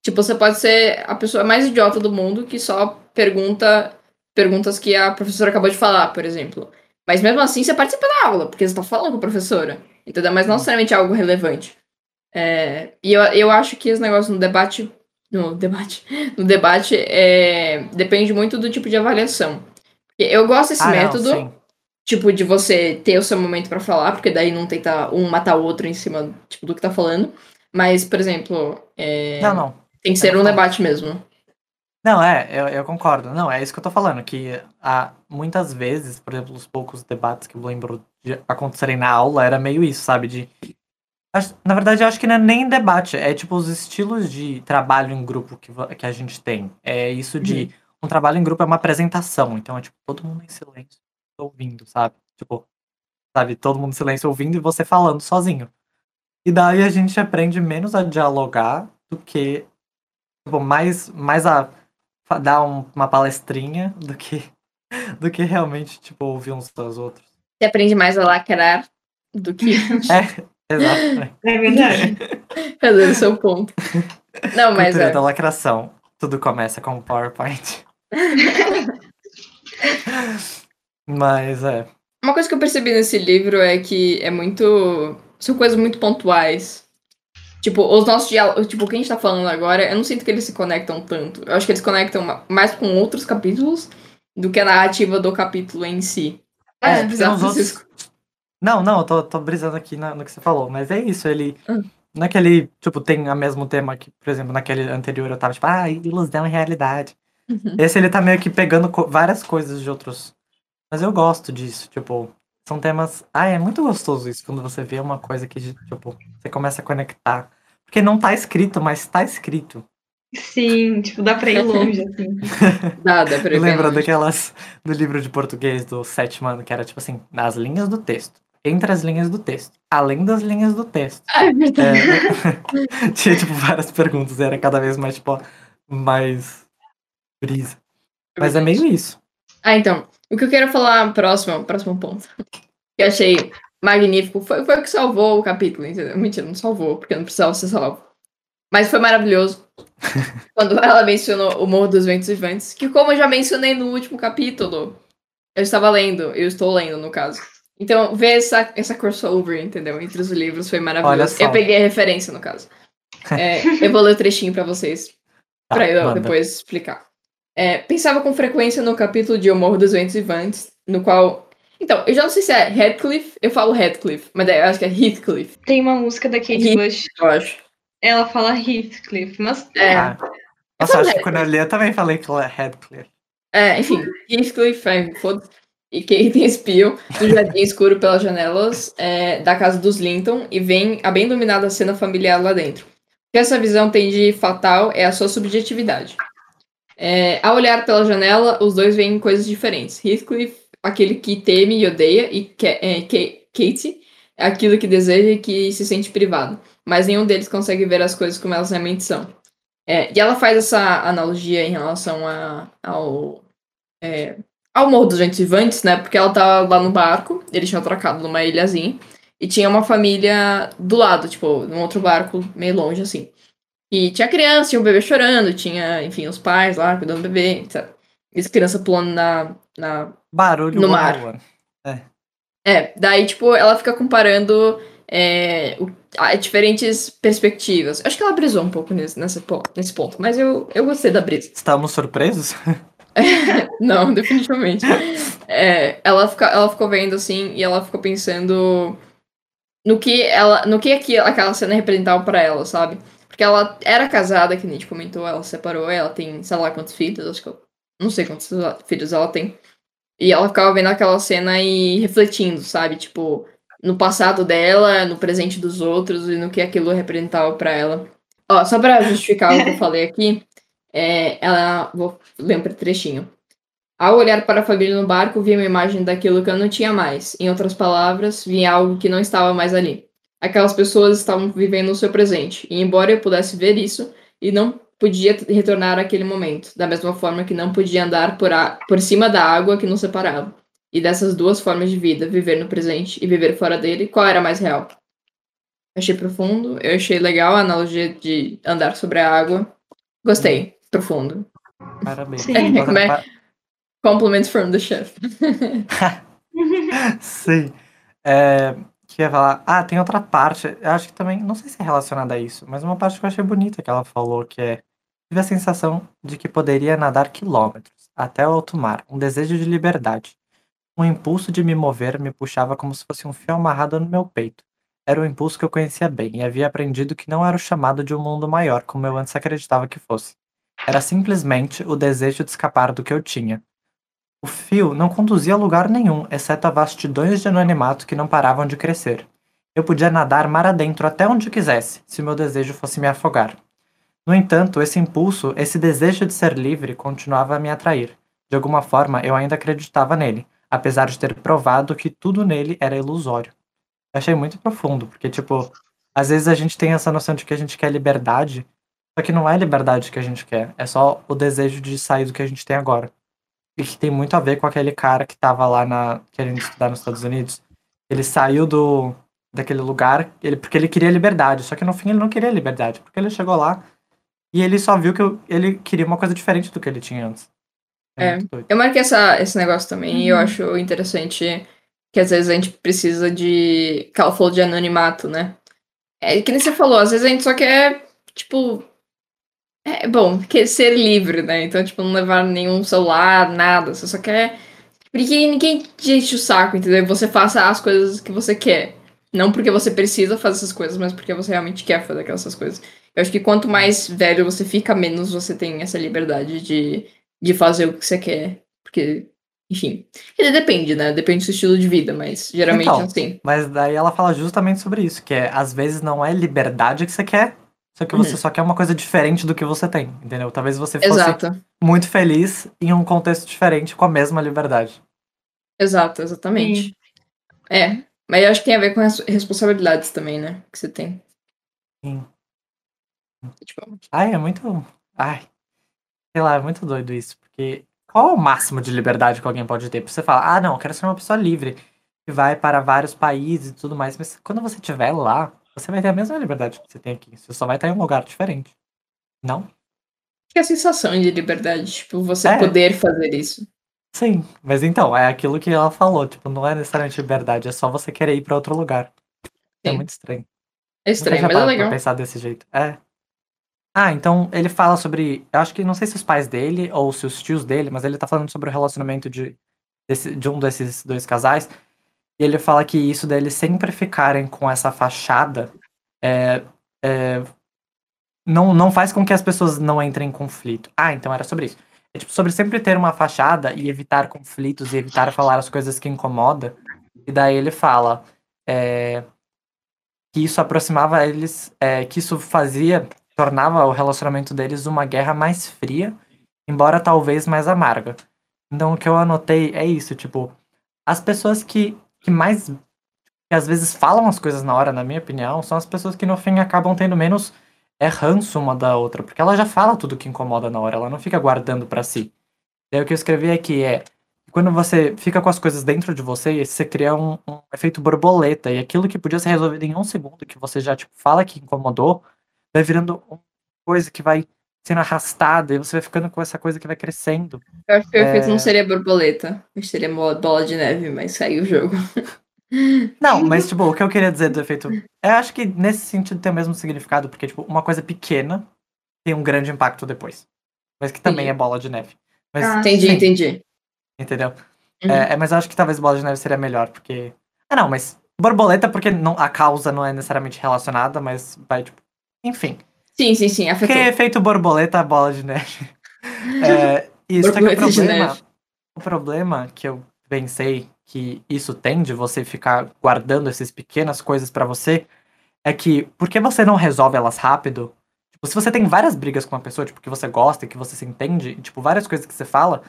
Tipo, você pode ser a pessoa mais idiota do mundo que só pergunta perguntas que a professora acabou de falar, por exemplo. Mas mesmo assim você participa da aula, porque você tá falando com a professora. Entendeu? Mas não necessariamente algo relevante. É, e eu, eu acho que esse negócio no debate. No debate. <laughs> No debate é, depende muito do tipo de avaliação. Eu gosto desse ah, não, método sim. Tipo, de você ter o seu momento pra falar, porque daí não tenta um matar o outro em cima, tipo, do que tá falando. Mas, por exemplo, é, Não, não. tem que ser um debate mesmo. Não, é, eu, eu concordo. Não, é isso que eu tô falando, que há, muitas vezes, por exemplo, os poucos debates que eu lembro de acontecerem na aula, era meio isso, sabe? De. Na verdade, eu acho que não é nem debate, é tipo os estilos de trabalho em grupo que, que a gente tem. É isso de. Um trabalho em grupo é uma apresentação, então é tipo todo mundo em silêncio, ouvindo, sabe? Tipo, sabe, todo mundo em silêncio ouvindo e você falando sozinho. E daí a gente aprende menos a dialogar do que. Tipo, mais, mais a dar um- uma palestrinha <laughs> do que, do que realmente, tipo, ouvir uns dos outros. Você aprende mais a lacrar do que. <laughs> Exato. É verdade. <laughs> Fazendo seu ponto. Não, mas Cultura é. da lacração. Tudo começa com o PowerPoint. Mas é. Uma coisa que eu percebi nesse livro é que é muito. São coisas muito pontuais. Tipo, os nossos diálogos. Tipo, o que a gente tá falando agora, eu não sinto que eles se conectam tanto. Eu acho que eles conectam ma- mais com outros capítulos do que a narrativa do capítulo em si. É, É, outros- Francisco. Não, não, eu tô, tô brisando aqui na- no que você falou, mas é isso, ele. Hum. Não é que ele, tipo, tem o mesmo tema que, por exemplo, naquele anterior eu tava tipo, ah, ilusão e realidade. Uhum. Esse ele tá meio que pegando co- várias coisas de outros. Mas eu gosto disso, tipo, são temas. Ah, é muito gostoso isso quando você vê uma coisa que, tipo, você começa a conectar. Porque não tá escrito, mas tá escrito. Sim, tipo, dá pra ir longe, <laughs> assim. Dá, dá pra ir Lembra longe. daquelas do livro de português do sétimo ano, que era tipo assim, nas linhas do texto, entre as linhas do texto, além das linhas do texto. Ah, é verdade. É, <laughs> tinha, tipo, várias perguntas, era cada vez mais, tipo, mais brisa. Mas é meio isso. Ah, então. O que eu quero falar próximo, próximo ponto. Que eu achei magnífico. Foi, foi o que salvou o capítulo, entendeu? Mentira, não salvou, porque não precisava ser salvo. Mas foi maravilhoso. <laughs> quando ela mencionou o Morro dos Ventos Vivantes, que como eu já mencionei no último capítulo, eu estava lendo, eu estou lendo, no caso. Então, ver essa, essa crossover, entendeu? Entre os livros foi maravilhoso. Eu peguei a referência, no caso. <laughs> É, eu vou ler o trechinho pra vocês, Tá, pra eu manda. depois explicar. É, pensava com frequência no capítulo de O Morro dos Ventos Vivantes, no qual. Então, eu já não sei se é Heathcliff, eu falo Heathcliff, mas daí eu acho que é Heathcliff, Tem uma música da Kate Heath- Bush, eu acho. ela fala Heathcliff, mas É, Ah, Nossa, acho que quando eu li, eu também falei que ela é Headclear. é, enfim, Heathcliff, é, foda-se. E Kate espiam do jardim escuro pelas janelas é, da casa dos Linton e vem a bem dominada cena familiar lá dentro. O que essa visão tem de fatal é a sua subjetividade. É, ao olhar pela janela, os dois veem coisas diferentes. Heathcliff, aquele que teme e odeia, e Ka- é, Ka- Katie, aquilo que deseja e que se sente privado. Mas nenhum deles consegue ver as coisas como elas realmente são. É, e ela faz essa analogia em relação a- ao, é, ao Morro dos Ventos Vivantes, né? Porque ela tava lá no barco, eles tinham atracado numa ilhazinha, e tinha uma família do lado, tipo, num outro barco meio longe, assim. E tinha criança, tinha um bebê chorando, tinha, enfim, os pais lá cuidando do bebê, etc. E as crianças pulando na, na Barulho No mar. one. é, daí, tipo, ela fica comparando é, o- a- diferentes perspectivas. Acho que ela brisou um pouco nesse, nesse, nesse ponto, mas eu, eu gostei da brisa. Estamos surpresos? <laughs> Não, definitivamente. É, ela, fica, ela ficou vendo assim e ela ficou pensando no que ela, no que aquela cena representava pra ela, sabe? Porque ela era casada, que a gente comentou, ela se separou, ela tem, sei lá quantos filhos, acho que eu não sei quantos filhos ela tem. E ela ficava vendo aquela cena e refletindo, sabe? Tipo, no passado dela, no presente dos outros e no que aquilo representava pra ela. Ó, só pra justificar o que eu <laughs> falei aqui, é, ela. Vou ler um trechinho. Ao olhar para a família no barco, vi uma imagem daquilo que eu não tinha mais. Em outras palavras, vi algo que não estava mais ali. Aquelas pessoas estavam vivendo o seu presente, e embora eu pudesse ver isso, e não podia retornar àquele momento, da mesma forma que não podia andar por, a, por cima da água que nos separava. E dessas duas formas de vida, viver no presente e viver fora dele, qual era mais real? Achei profundo, eu achei legal a analogia de andar sobre a água. Gostei, profundo. Parabéns. Sim. <laughs> Como é? Compliments from the chef. <laughs> Sim. É, que ia falar. Ah, tem outra parte. Eu acho que também. Não sei se é relacionada a isso, mas uma parte que eu achei bonita que ela falou, que é. Tive a sensação de que poderia nadar quilômetros até o alto mar, um desejo de liberdade. Um impulso de me mover me puxava como se fosse um fio amarrado no meu peito. Era um impulso que eu conhecia bem e havia aprendido que não era o chamado de um mundo maior, como eu antes acreditava que fosse. Era simplesmente o desejo de escapar do que eu tinha. O fio não conduzia a lugar nenhum, exceto a vastidões de anonimato que não paravam de crescer. Eu podia nadar mar adentro até onde quisesse, se meu desejo fosse me afogar. No entanto, esse impulso, esse desejo de ser livre, continuava a me atrair. De alguma forma, eu ainda acreditava nele, apesar de ter provado que tudo nele era ilusório. Eu achei muito profundo, porque, tipo, às vezes a gente tem essa noção de que a gente quer liberdade, só que não é liberdade que a gente quer, é só o desejo de sair do que a gente tem agora. E que tem muito a ver com aquele cara que tava lá na, querendo estudar nos Estados Unidos. Ele saiu do, daquele lugar, ele, porque ele queria liberdade. Só que no fim ele não queria liberdade, porque ele chegou lá e ele só viu que eu- ele queria uma coisa diferente do que ele tinha antes. É. doido. Eu marquei essa, esse negócio também e eu Uhum. acho interessante que às vezes a gente precisa de. Que ela falou de anonimato, né? É que nem você falou, às vezes a gente só quer, tipo. É bom, quer ser livre, né? Então, tipo, não levar nenhum celular, nada. Você só quer. Porque ninguém te enche o saco, entendeu? Você faça as coisas que você quer. Não porque você precisa fazer essas coisas, mas porque você realmente quer fazer aquelas coisas. Eu acho que quanto mais velho você fica, menos você tem essa liberdade de, de fazer o que você quer. Porque, enfim. Dizer, depende, né? Depende do seu estilo de vida, mas geralmente Então, é assim. Mas daí ela fala justamente sobre isso, que é, às vezes não é liberdade que você quer, só que você Uhum. só quer uma coisa diferente do que você tem, entendeu? Talvez você fosse Exato. muito feliz em um contexto diferente com a mesma liberdade. Exato, exatamente. É. Mas eu acho que tem a ver com as responsabilidades também, né? Que você tem. Sim. Tipo, Ai, é muito. Ai. Sei lá, é muito doido isso. Porque qual é o máximo de liberdade que alguém pode ter? Pra você falar, ah, não, eu quero ser uma pessoa livre, que vai para vários países e tudo mais. Mas quando você estiver lá, você vai ter a mesma liberdade que você tem aqui. Você só vai estar em um lugar diferente. Não? que é a sensação de liberdade, tipo, você É. poder fazer isso. Sim. Mas então, é aquilo que ela falou. Tipo, não é necessariamente liberdade, é só você querer ir para outro lugar. É Sim. muito estranho. É estranho, mas é legal. pensar desse jeito. É. Ah, então ele fala sobre. Eu acho que não sei se os pais dele ou se os tios dele, mas ele tá falando sobre o relacionamento de, desse- de um desses dois casais. E ele fala que isso deles sempre ficarem com essa fachada é, é, não, não faz com que as pessoas não entrem em conflito. Ah, então era sobre isso. É tipo, sobre sempre ter uma fachada e evitar conflitos e evitar falar as coisas que incomoda. E daí ele fala é, que isso aproximava eles, é, que isso fazia, tornava o relacionamento deles uma guerra mais fria, embora talvez mais amarga. Então o que eu anotei é isso, tipo, as pessoas que, que mais que às vezes falam as coisas na hora, na minha opinião, são as pessoas que no fim acabam tendo menos é ranço uma da outra, porque ela já fala tudo que incomoda na hora, ela não fica guardando pra si. Daí o que eu escrevi aqui é quando você fica com as coisas dentro de você, você cria um, um efeito borboleta, e aquilo que podia ser resolvido em um segundo, que você já tipo, fala que incomodou, vai virando uma coisa que vai sendo arrastada, e você vai ficando com essa coisa que vai crescendo. Eu acho que o efeito É. não seria borboleta. Seria bola de neve, mas saiu o jogo. <laughs> Não, mas tipo, o que eu queria dizer do efeito. Eu acho que nesse sentido tem o mesmo significado, porque, tipo, uma coisa pequena tem um grande impacto depois. Mas que também Sim. é bola de neve. Mas, Ah, Entendi, sim, entendi. Entendeu? Uhum. É, é, mas eu acho que talvez bola de neve seria melhor, porque. Ah, não, mas borboleta, porque não, a causa não é necessariamente relacionada, mas vai, tipo. Enfim. Sim, sim, sim, Porque afetou. efeito borboleta, bola de neve. <laughs> É, isso é que o problema. O problema que eu pensei que isso tem de você ficar guardando essas pequenas coisas pra você é que, por que você não resolve elas rápido? Tipo, se você tem várias brigas com uma pessoa, tipo, que você gosta e que você se entende, tipo, várias coisas que você fala,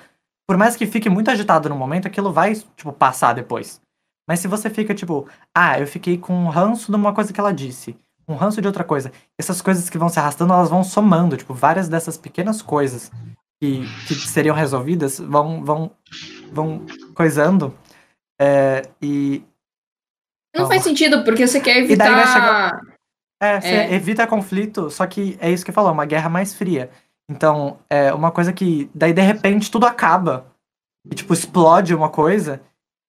por mais que fique muito agitado no momento, aquilo vai, tipo, passar depois. Mas se você fica, tipo, ah, eu fiquei com um ranço de uma coisa que ela disse, um ranço de outra coisa, essas coisas que vão se arrastando, elas vão somando, tipo, várias dessas pequenas coisas que, que seriam resolvidas vão, vão, vão coisando. é, e Não faz sentido, porque você quer E daí vai evitar. É, você É. evita conflito, só que é isso que falou, uma guerra mais fria. Então, é uma coisa que. Daí, de repente, tudo acaba. E, tipo, explode uma coisa.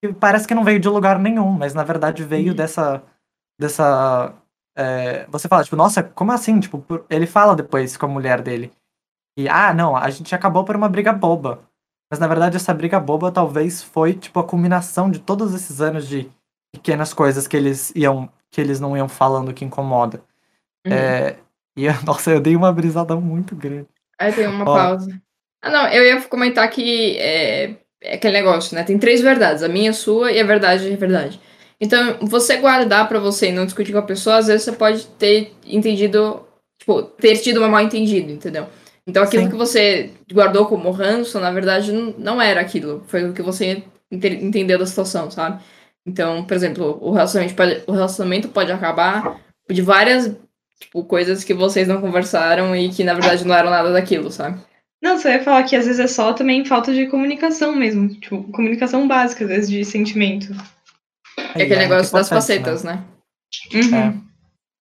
E parece que não veio de lugar nenhum, mas na verdade veio Uhum. dessa. Dessa. É, você fala, tipo, nossa, como assim? Tipo, ele fala depois com a mulher dele. E, ah, não, a gente acabou por uma briga boba. Mas na verdade, essa briga boba talvez foi, tipo, a culminação de todos esses anos de pequenas coisas que eles iam. que eles não iam falando que incomoda. Uhum. É, e, <laughs> nossa, eu dei uma brisada muito grande. Aí tem uma Ó. pausa. Ah, não, eu ia comentar que é, é aquele negócio, né? Tem três verdades, a minha, a sua e a verdade é a verdade. Então, você guardar pra você e não discutir com a pessoa, às vezes você pode ter entendido, tipo, ter tido um mal entendido, entendeu? Então, aquilo Sim. que você guardou como ranço, na verdade, não, era aquilo. Foi o que você ente- entendeu da situação, sabe? Então, por exemplo, o relacionamento pode, o relacionamento pode acabar de várias, tipo, coisas que vocês não conversaram e que, na verdade, não eram nada daquilo, sabe? Não, você vai falar que às vezes é só também falta de comunicação mesmo. Tipo, comunicação básica, às vezes, de sentimento. É aquele negócio das facetas, né? Uhum.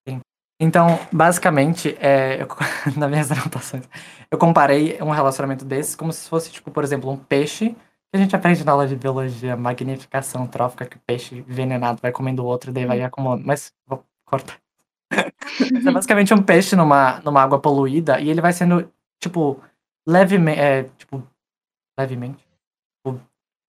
É. Então, basicamente, é, eu, <laughs> nas minhas anotações, eu comparei um relacionamento desses como se fosse, tipo, por exemplo, um peixe a gente aprende na aula de biologia, magnificação trófica, que o peixe envenenado vai comendo o outro e daí vai acumulando. Mas vou cortar. <laughs> É basicamente um peixe numa, numa água poluída e ele vai sendo, tipo, levemente. É, tipo, levemente. Tipo,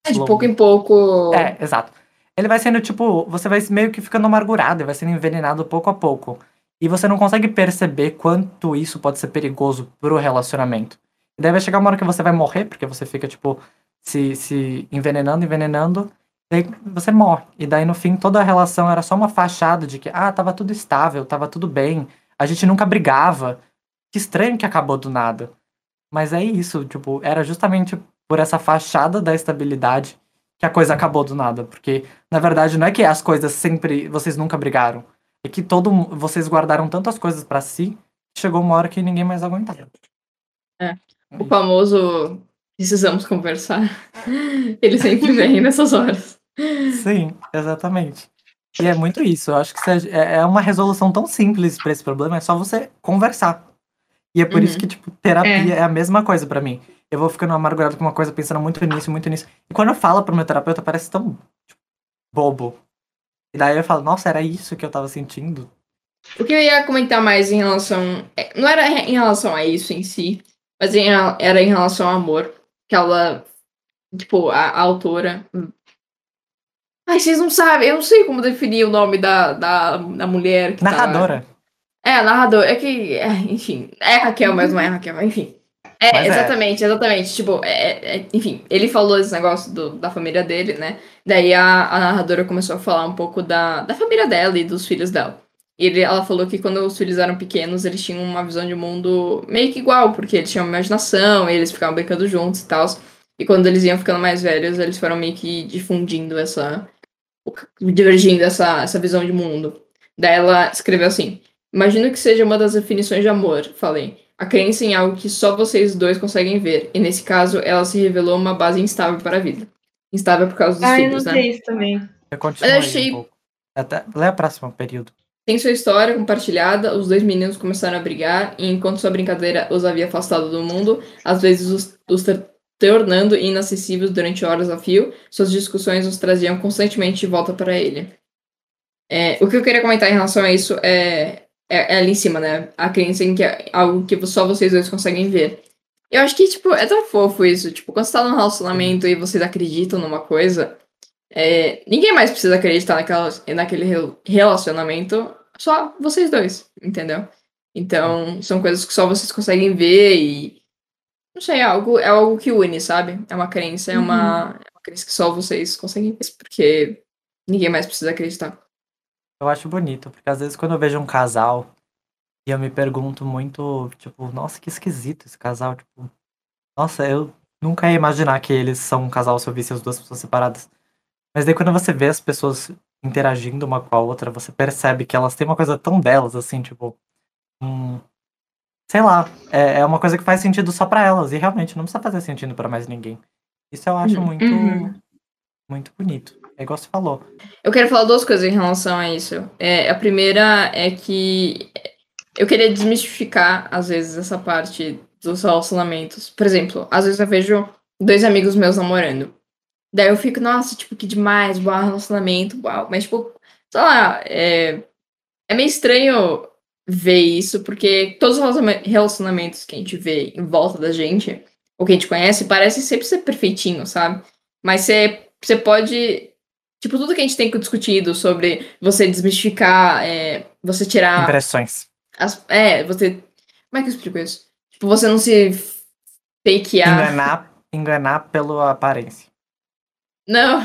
É de pouco em pouco. é, exato. Ele vai sendo, tipo, você vai meio que ficando amargurado, e vai sendo envenenado pouco a pouco. E você não consegue perceber quanto isso pode ser perigoso pro relacionamento. E daí vai chegar uma hora que você vai morrer, porque você fica, tipo, se, se envenenando, envenenando, e aí você morre. E daí, no fim, toda a relação era só uma fachada de que, ah, tava tudo estável, tava tudo bem, a gente nunca brigava. Que estranho que acabou do nada. Mas é isso, tipo, era justamente por essa fachada da estabilidade que a coisa acabou do nada. Porque, na verdade, não é que as coisas sempre. Vocês nunca brigaram. É que todo vocês guardaram tantas coisas pra si que chegou uma hora que ninguém mais aguentava. É. O famoso precisamos conversar. <laughs> Ele sempre vem <laughs> nessas horas. Sim, exatamente. E é muito isso. Eu acho que é é uma resolução tão simples pra esse problema, é só você conversar. E é por Uhum. isso que, tipo, terapia é, a mesma coisa pra mim. Eu vou ficando amargurado com uma coisa, pensando muito nisso, muito nisso. E quando eu falo pro meu terapeuta, parece tão tipo, bobo. E daí eu falo, nossa, era isso que eu tava sentindo. O que eu ia comentar mais em relação. é, Não era em relação a isso em si, mas em- era em relação ao amor. Que ela. Tipo, a, a autora. Ai, vocês não sabem, eu não sei como definir o nome da, da, da mulher tá- Narradora. É, narrador. É que. é, enfim. É Raquel, mas não é Raquel. Enfim. É, é. exatamente, exatamente. Tipo, é, é- enfim, ele falou esse negócio do- da família dele, né? Daí a, a narradora começou a falar um pouco da, da família dela e dos filhos dela. E ele, ela falou que quando os filhos eram pequenos, eles tinham uma visão de mundo meio que igual, porque eles tinham imaginação, eles ficavam brincando juntos e tal. E quando eles iam ficando mais velhos, eles foram meio que difundindo essa. divergindo essa, essa visão de mundo. Daí ela escreveu assim. Imagino que seja uma das definições de amor, falei. A crença em algo que só vocês dois conseguem ver. E nesse caso, ela se revelou uma base instável para a vida. Instável por causa dos Ah, eu filhos, né? notei isso também. Eu continuo eu achei- um pouco. Até, lê a próxima período. Tem sua história compartilhada, os dois meninos começaram a brigar, e enquanto sua brincadeira os havia afastado do mundo, às vezes os, os tornando inacessíveis durante horas a fio, suas discussões os traziam constantemente de volta para ele. É, o que eu queria comentar em relação a isso é, é, é ali em cima, né? A crença em que é algo que só vocês dois conseguem ver. Eu acho que, tipo, é tão fofo isso. Tipo, quando você tá num relacionamento e vocês acreditam numa coisa, é, ninguém mais precisa acreditar naquela, naquele rel- relacionamento, só vocês dois, entendeu? Então, são coisas que só vocês conseguem ver e. Não sei, é algo, é algo que une, sabe? É uma crença, é uma, é uma crença que só vocês conseguem ver, porque ninguém mais precisa acreditar. Eu acho bonito, porque às vezes quando eu vejo um casal e eu me pergunto muito, tipo, nossa, que esquisito esse casal, tipo, nossa, eu nunca ia imaginar que eles são um casal se eu visse as duas pessoas separadas. Mas daí quando você vê as pessoas interagindo uma com a outra, você percebe que elas têm uma coisa tão delas, assim, tipo, um, sei lá, é, é uma coisa que faz sentido só pra elas, e realmente não precisa fazer sentido pra mais ninguém. Isso eu acho Uhum. muito, Uhum. muito bonito. É igual você falou. Eu quero falar duas coisas em relação a isso. É, a primeira é que eu queria desmistificar, às vezes, essa parte dos relacionamentos. Por exemplo, às vezes eu vejo dois amigos meus namorando. Daí eu fico, nossa, tipo, que demais, uau, relacionamento, uau. Mas, tipo, sei lá, é, é meio estranho ver isso, porque todos os relaciona- relacionamentos que a gente vê em volta da gente, ou que a gente conhece, parecem sempre ser perfeitinho, sabe? Mas você, você pode Tipo, tudo que a gente tem discutido sobre você desmistificar, é, você tirar Impressões. as. É, você. Como é que eu explico isso? Tipo, você não se fakear. Enganar, enganar pela aparência. Não.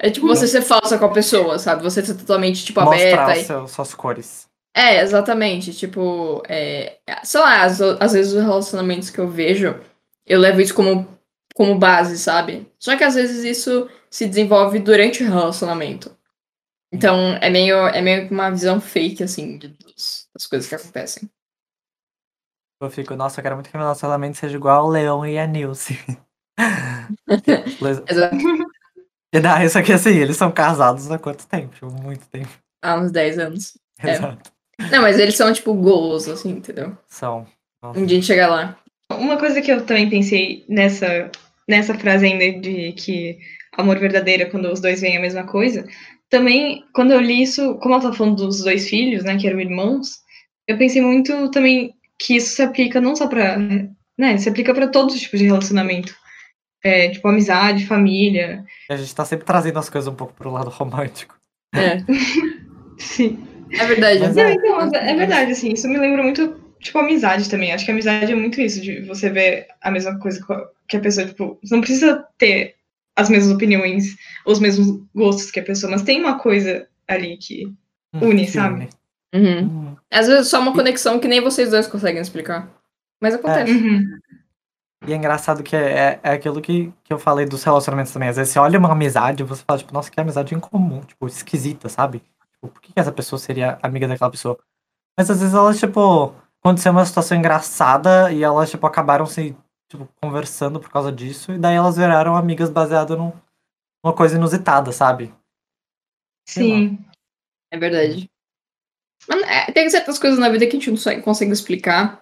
É tipo você ser falsa com a pessoa, sabe? Você ser totalmente, tipo, Mostrar aberta. os seus, suas cores. É, exatamente. Tipo, é, sei lá, às, às vezes os relacionamentos que eu vejo, eu levo isso como, como base, sabe? Só que às vezes isso se desenvolve durante o relacionamento. Então é meio, é meio que uma visão fake, assim, de, dos- das coisas que acontecem. Eu fico, nossa, eu quero muito que meu relacionamento seja igual ao Leão e a Nilce. <laughs> Exato. e dá isso aqui assim, eles são casados há quanto tempo? Tipo, muito tempo. há uns 10 anos. É. Exato. Não, mas eles são, tipo, goals, assim, entendeu? São. Nossa. Um dia a gente chega lá. Uma coisa que eu também pensei nessa, nessa frase ainda de que amor verdadeiro é quando os dois veem a mesma coisa, também, quando eu li isso, como ela tá falando dos dois filhos, né, que eram irmãos, eu pensei muito também que isso se aplica não só pra, né, se aplica para todos os tipos de relacionamento. É, tipo, amizade, família. A gente tá sempre trazendo as coisas um pouco pro lado romântico. É, <laughs> Sim. é verdade. Mas é- então, é verdade, assim, isso me lembra muito, tipo, amizade também. Acho que amizade é muito isso, de você ver a mesma coisa que a pessoa, tipo, você não precisa ter as mesmas opiniões, os mesmos gostos que a pessoa, mas tem uma coisa ali que. Hum, Une, sabe? Uhum. Hum. Às vezes é só uma conexão que nem vocês dois conseguem explicar. Mas acontece. Uhum. E é engraçado que é, é aquilo que, que eu falei dos relacionamentos também. Às vezes você olha uma amizade e você fala, tipo, nossa, que amizade incomum, tipo, esquisita, sabe? Tipo, por que que essa pessoa seria amiga daquela pessoa? Mas às vezes elas, tipo, aconteceu uma situação engraçada e elas, tipo, acabaram se, tipo, conversando por causa disso, e daí elas viraram amigas baseadas num- numa coisa inusitada, sabe? Sim. É verdade. Mas, é, tem certas coisas na vida que a gente não consegue explicar.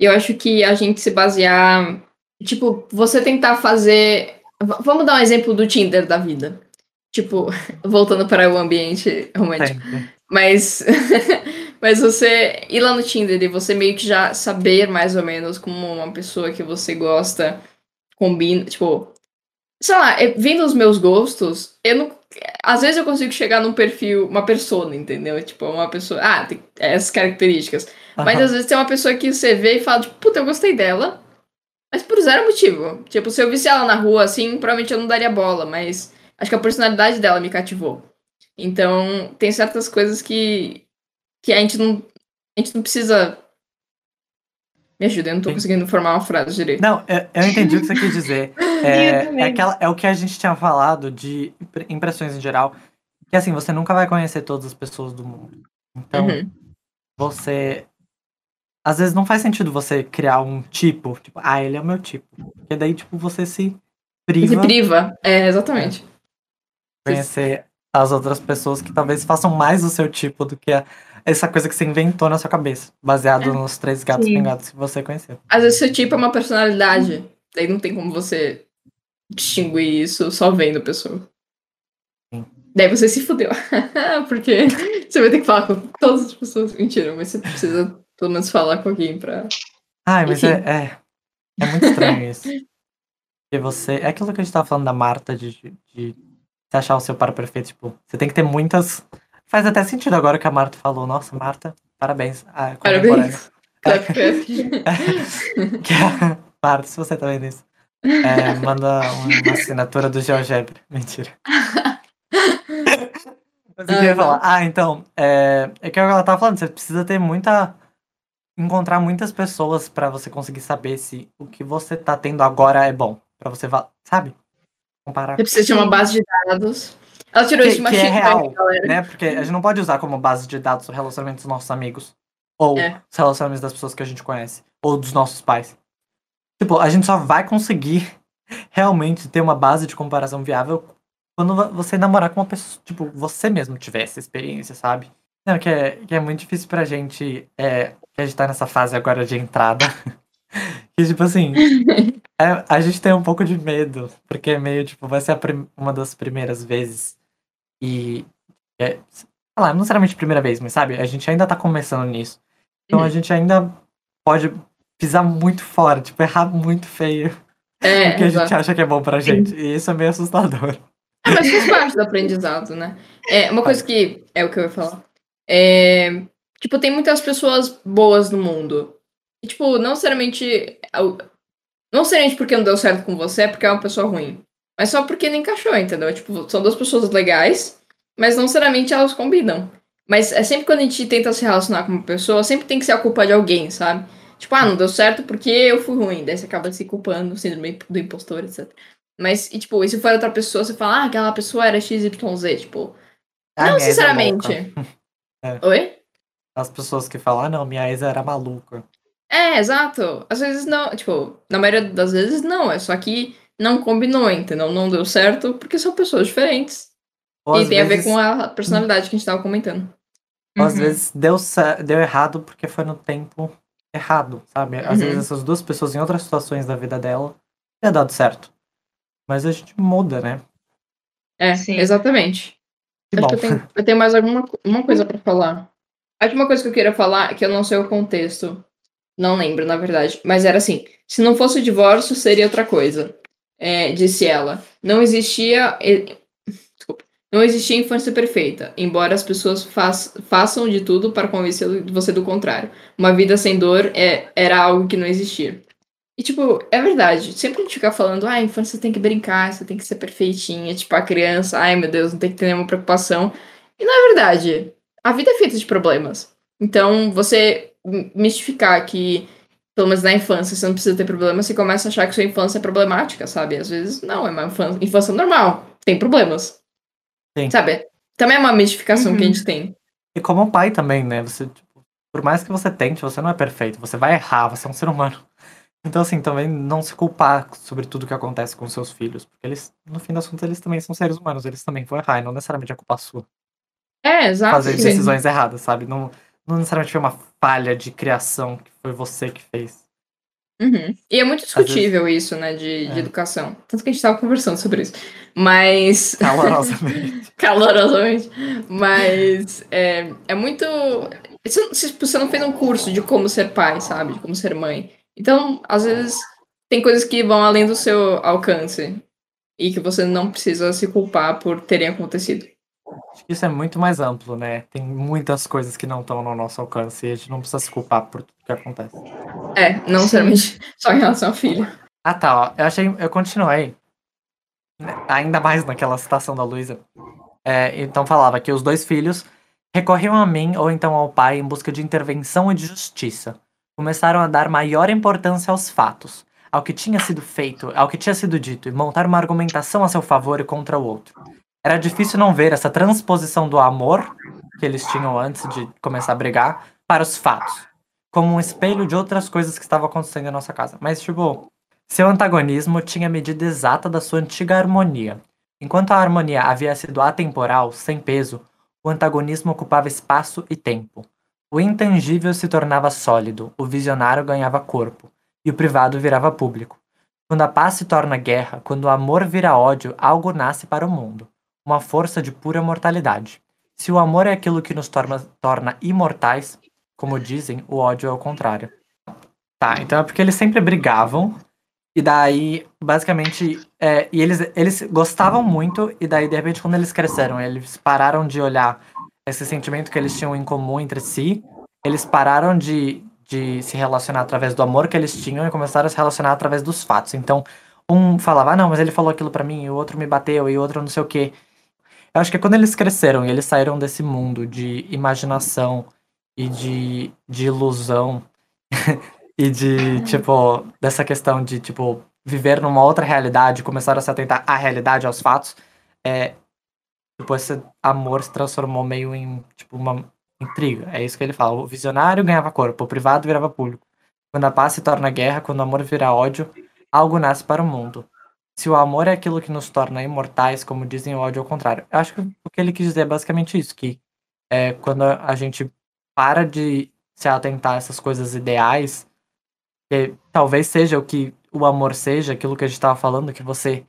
E eu acho que a gente se basear. Tipo, você tentar fazer. Vamos dar um exemplo do Tinder da vida. Tipo, <laughs> voltando para o ambiente romântico. Sempre. Mas, <laughs> mas você ir lá no Tinder e você meio que já saber mais ou menos como uma pessoa que você gosta combina, tipo, sei lá, é- vendo os meus gostos, eu não. Às vezes eu consigo chegar num perfil, uma persona, entendeu? Tipo, uma pessoa. Ah, tem essas características. Mas Aham. às vezes tem uma pessoa que você vê e fala, tipo, puta, eu gostei dela. Mas por zero motivo. Tipo, se eu visse ela na rua, assim, provavelmente eu não daria bola, mas acho que a personalidade dela me cativou. Então, tem certas coisas que, que a gente não. A gente não precisa. Me ajuda, eu não tô conseguindo formar uma frase direito. Não, eu, eu entendi o que você quis dizer. <laughs> É, é, aquela, é o que a gente tinha falado de impre- impressões em geral. Que assim, você nunca vai conhecer todas as pessoas do mundo. Então, Uhum. você. Às vezes não faz sentido você criar um tipo, tipo, ah, ele é o meu tipo. Porque daí, tipo, você se Se priva de priva. É, exatamente. conhecer as outras pessoas que talvez façam mais o seu tipo do que a- essa coisa que você inventou na sua cabeça, baseado É. nos três gatos Sim. pingados que você conheceu. Às vezes seu tipo é uma personalidade. Daí não tem como você distinguir isso só vendo a pessoa. Sim. Daí você se fudeu. <laughs> Porque você vai ter que falar com todas as pessoas. Mentira, mas você precisa pelo menos falar com alguém pra. Ai, mas é, é. É muito estranho isso. Porque você. É aquilo que a gente tava falando da Marta, de, de, de achar o seu par perfeito. Tipo, você tem que ter muitas. Faz até sentido agora que a Marta falou. Nossa, Marta, parabéns. Ah, Parabéns. Clap, clap. contemporânea. Que a Marta, se você tá vendo isso, é, manda uma, assinatura do GeoGebra. Mentira. <laughs> Mas eu Ah, queria falar. Ah, então. É, é que ela tava falando, você precisa ter muita. Encontrar muitas pessoas pra você conseguir saber se o que você tá tendo agora é bom. Pra você, sabe? Comparar. Você precisa de uma base de dados. Ela tirou Que- isso de uma que é real, galera. né? Porque a gente não pode usar como base de dados o relacionamento dos nossos amigos. Ou É. os relacionamentos das pessoas que a gente conhece. Ou dos nossos pais. Tipo, a gente só vai conseguir <laughs> realmente ter uma base de comparação viável quando vo- você namorar com uma pessoa. Tipo, você mesmo tiver essa experiência, sabe? Não, que é, que é muito difícil pra gente. É, que a gente tá nessa fase agora de entrada. <laughs> que, tipo assim. <laughs> é, a gente tem um pouco de medo. Porque é meio, tipo, vai ser uma das primeiras vezes. E. É, sei lá, não necessariamente a primeira vez, mas sabe? A gente ainda tá começando nisso. Então a Uhum. gente ainda pode pisar muito fora, tipo, errar muito feio. É, <laughs> o que a gente acha que é bom pra gente. E isso é meio assustador. Ah, mas faz parte do aprendizado, né? É, uma coisa que é o que eu ia falar. É, tipo, tem muitas pessoas boas no mundo. E, tipo, não necessariamente. Não necessariamente porque não deu certo com você, é porque é uma pessoa ruim. Mas só porque não encaixou, entendeu? Tipo, são duas pessoas legais, mas não necessariamente elas combinam. Mas é sempre quando a gente tenta se relacionar com uma pessoa, sempre tem que ser a culpa de alguém, sabe? Tipo, ah, não deu certo porque eu fui ruim. Daí você acaba se culpando, síndrome do impostor, etc. Mas, e, tipo, e se for outra pessoa, você fala, ah, aquela pessoa era XYZ, tipo. Ah, não é sinceramente. louca. <laughs> É. Oi? As pessoas que falam, ah, não, minha ex era maluca. É, exato. Às vezes não, tipo, na maioria das vezes não, é só que não combinou, entendeu? Não deu certo porque são pessoas diferentes. Ou e tem a ver vezes- com a personalidade que a gente tava comentando. Ou às Uhum. vezes deu, deu errado porque foi no tempo errado, sabe? Às Uhum. vezes essas duas pessoas em outras situações da vida dela ia dado certo. Mas a gente muda, né? É, Sim. exatamente. Que Acho bom. que eu tenho, eu tenho mais alguma uma coisa pra falar. A última coisa que eu queria falar, que eu não sei o contexto, não lembro, na verdade, mas era assim: se não fosse o divórcio, seria outra coisa. É, disse ela. Não existia. Desculpa. Não existia infância perfeita, embora as pessoas façam de tudo para convencer você do contrário. Uma vida sem dor é, era algo que não existia. E, tipo, é verdade. Sempre a gente fica falando, ah, a infância tem que brincar, você tem que ser perfeitinha. Tipo, a criança, ai meu Deus, não tem que ter nenhuma preocupação. E não é verdade. A vida é feita de problemas. Então, você mistificar que, pelo menos na infância, você não precisa ter problemas, você começa a achar que sua infância é problemática, sabe? Às vezes, não, é uma infância, infância normal. Tem problemas. Sim. Sabe? Também é uma mistificação que a Uhum. gente tem. E como pai também, né? Você, tipo, por mais que você tente, você não é perfeito. Você vai errar, você é um ser humano. <laughs> Então, assim, também não se culpar sobre tudo que acontece com seus filhos. Porque eles, no fim das contas, eles também são seres humanos. Eles também vão errar, e não necessariamente é culpa sua. É, exato. Fazer decisões erradas, sabe? Não, não necessariamente foi uma falha de criação que foi você que fez. Uhum. E é muito discutível isso, né, de, de É. educação. Tanto que a gente tava conversando sobre isso. Mas. <laughs> Calorosamente. <laughs> calorosamente. Mas é, é muito. Você, se você não fez um curso de como ser pai, sabe? De como ser mãe. Então, às vezes, tem coisas que vão além do seu alcance. E que você não precisa se culpar por terem acontecido. Acho que isso é muito mais amplo, né? Tem muitas coisas que não estão no nosso alcance e a gente não precisa se culpar por tudo que acontece. É, não necessariamente só em relação ao filho. Ah, tá, ó. Eu achei. Eu continuei. Ainda mais naquela citação da Luísa. É, então falava que os dois filhos recorriam a mim ou então ao pai em busca de intervenção e de justiça. Começaram a dar maior importância aos fatos, ao que tinha sido feito, ao que tinha sido dito, e montar uma argumentação a seu favor e contra o outro. Era difícil não ver essa transposição do amor que eles tinham antes de começar a brigar para os fatos, como um espelho de outras coisas que estavam acontecendo em nossa casa. Mas, tipo, seu antagonismo tinha a medida exata da sua antiga harmonia. Enquanto a harmonia havia sido atemporal, sem peso, o antagonismo ocupava espaço e tempo. O intangível se tornava sólido, o visionário ganhava corpo, e o privado virava público. Quando a paz se torna guerra, quando o amor vira ódio, algo nasce para o mundo. Uma força de pura mortalidade. Se o amor é aquilo que nos torna, torna imortais, como dizem, o ódio é o contrário. Tá, então é porque eles sempre brigavam, e daí, basicamente, é, e eles, eles gostavam muito, e daí, de repente, quando eles cresceram, eles pararam de olhar esse sentimento que eles tinham em comum entre si, eles pararam de, de se relacionar através do amor que eles tinham e começaram a se relacionar através dos fatos. Então, um falava, ah, não, mas ele falou aquilo pra mim, e o outro me bateu, e o outro não sei o quê. Eu acho que quando eles cresceram e eles saíram desse mundo de imaginação e de, de ilusão <laughs> e de, tipo, dessa questão de, tipo, viver numa outra realidade, começaram a se atentar à realidade, aos fatos, é, tipo, esse amor se transformou meio em, tipo, uma intriga. É isso que ele fala. O visionário ganhava corpo, o privado virava público. Quando a paz se torna guerra, quando o amor vira ódio, algo nasce para o mundo. Se o amor é aquilo que nos torna imortais, como dizem, o ódio é o contrário. Eu acho que o que ele quis dizer é basicamente isso, que é, quando a gente para de se atentar a essas coisas ideais, que talvez seja o que o amor seja, aquilo que a gente estava falando, que você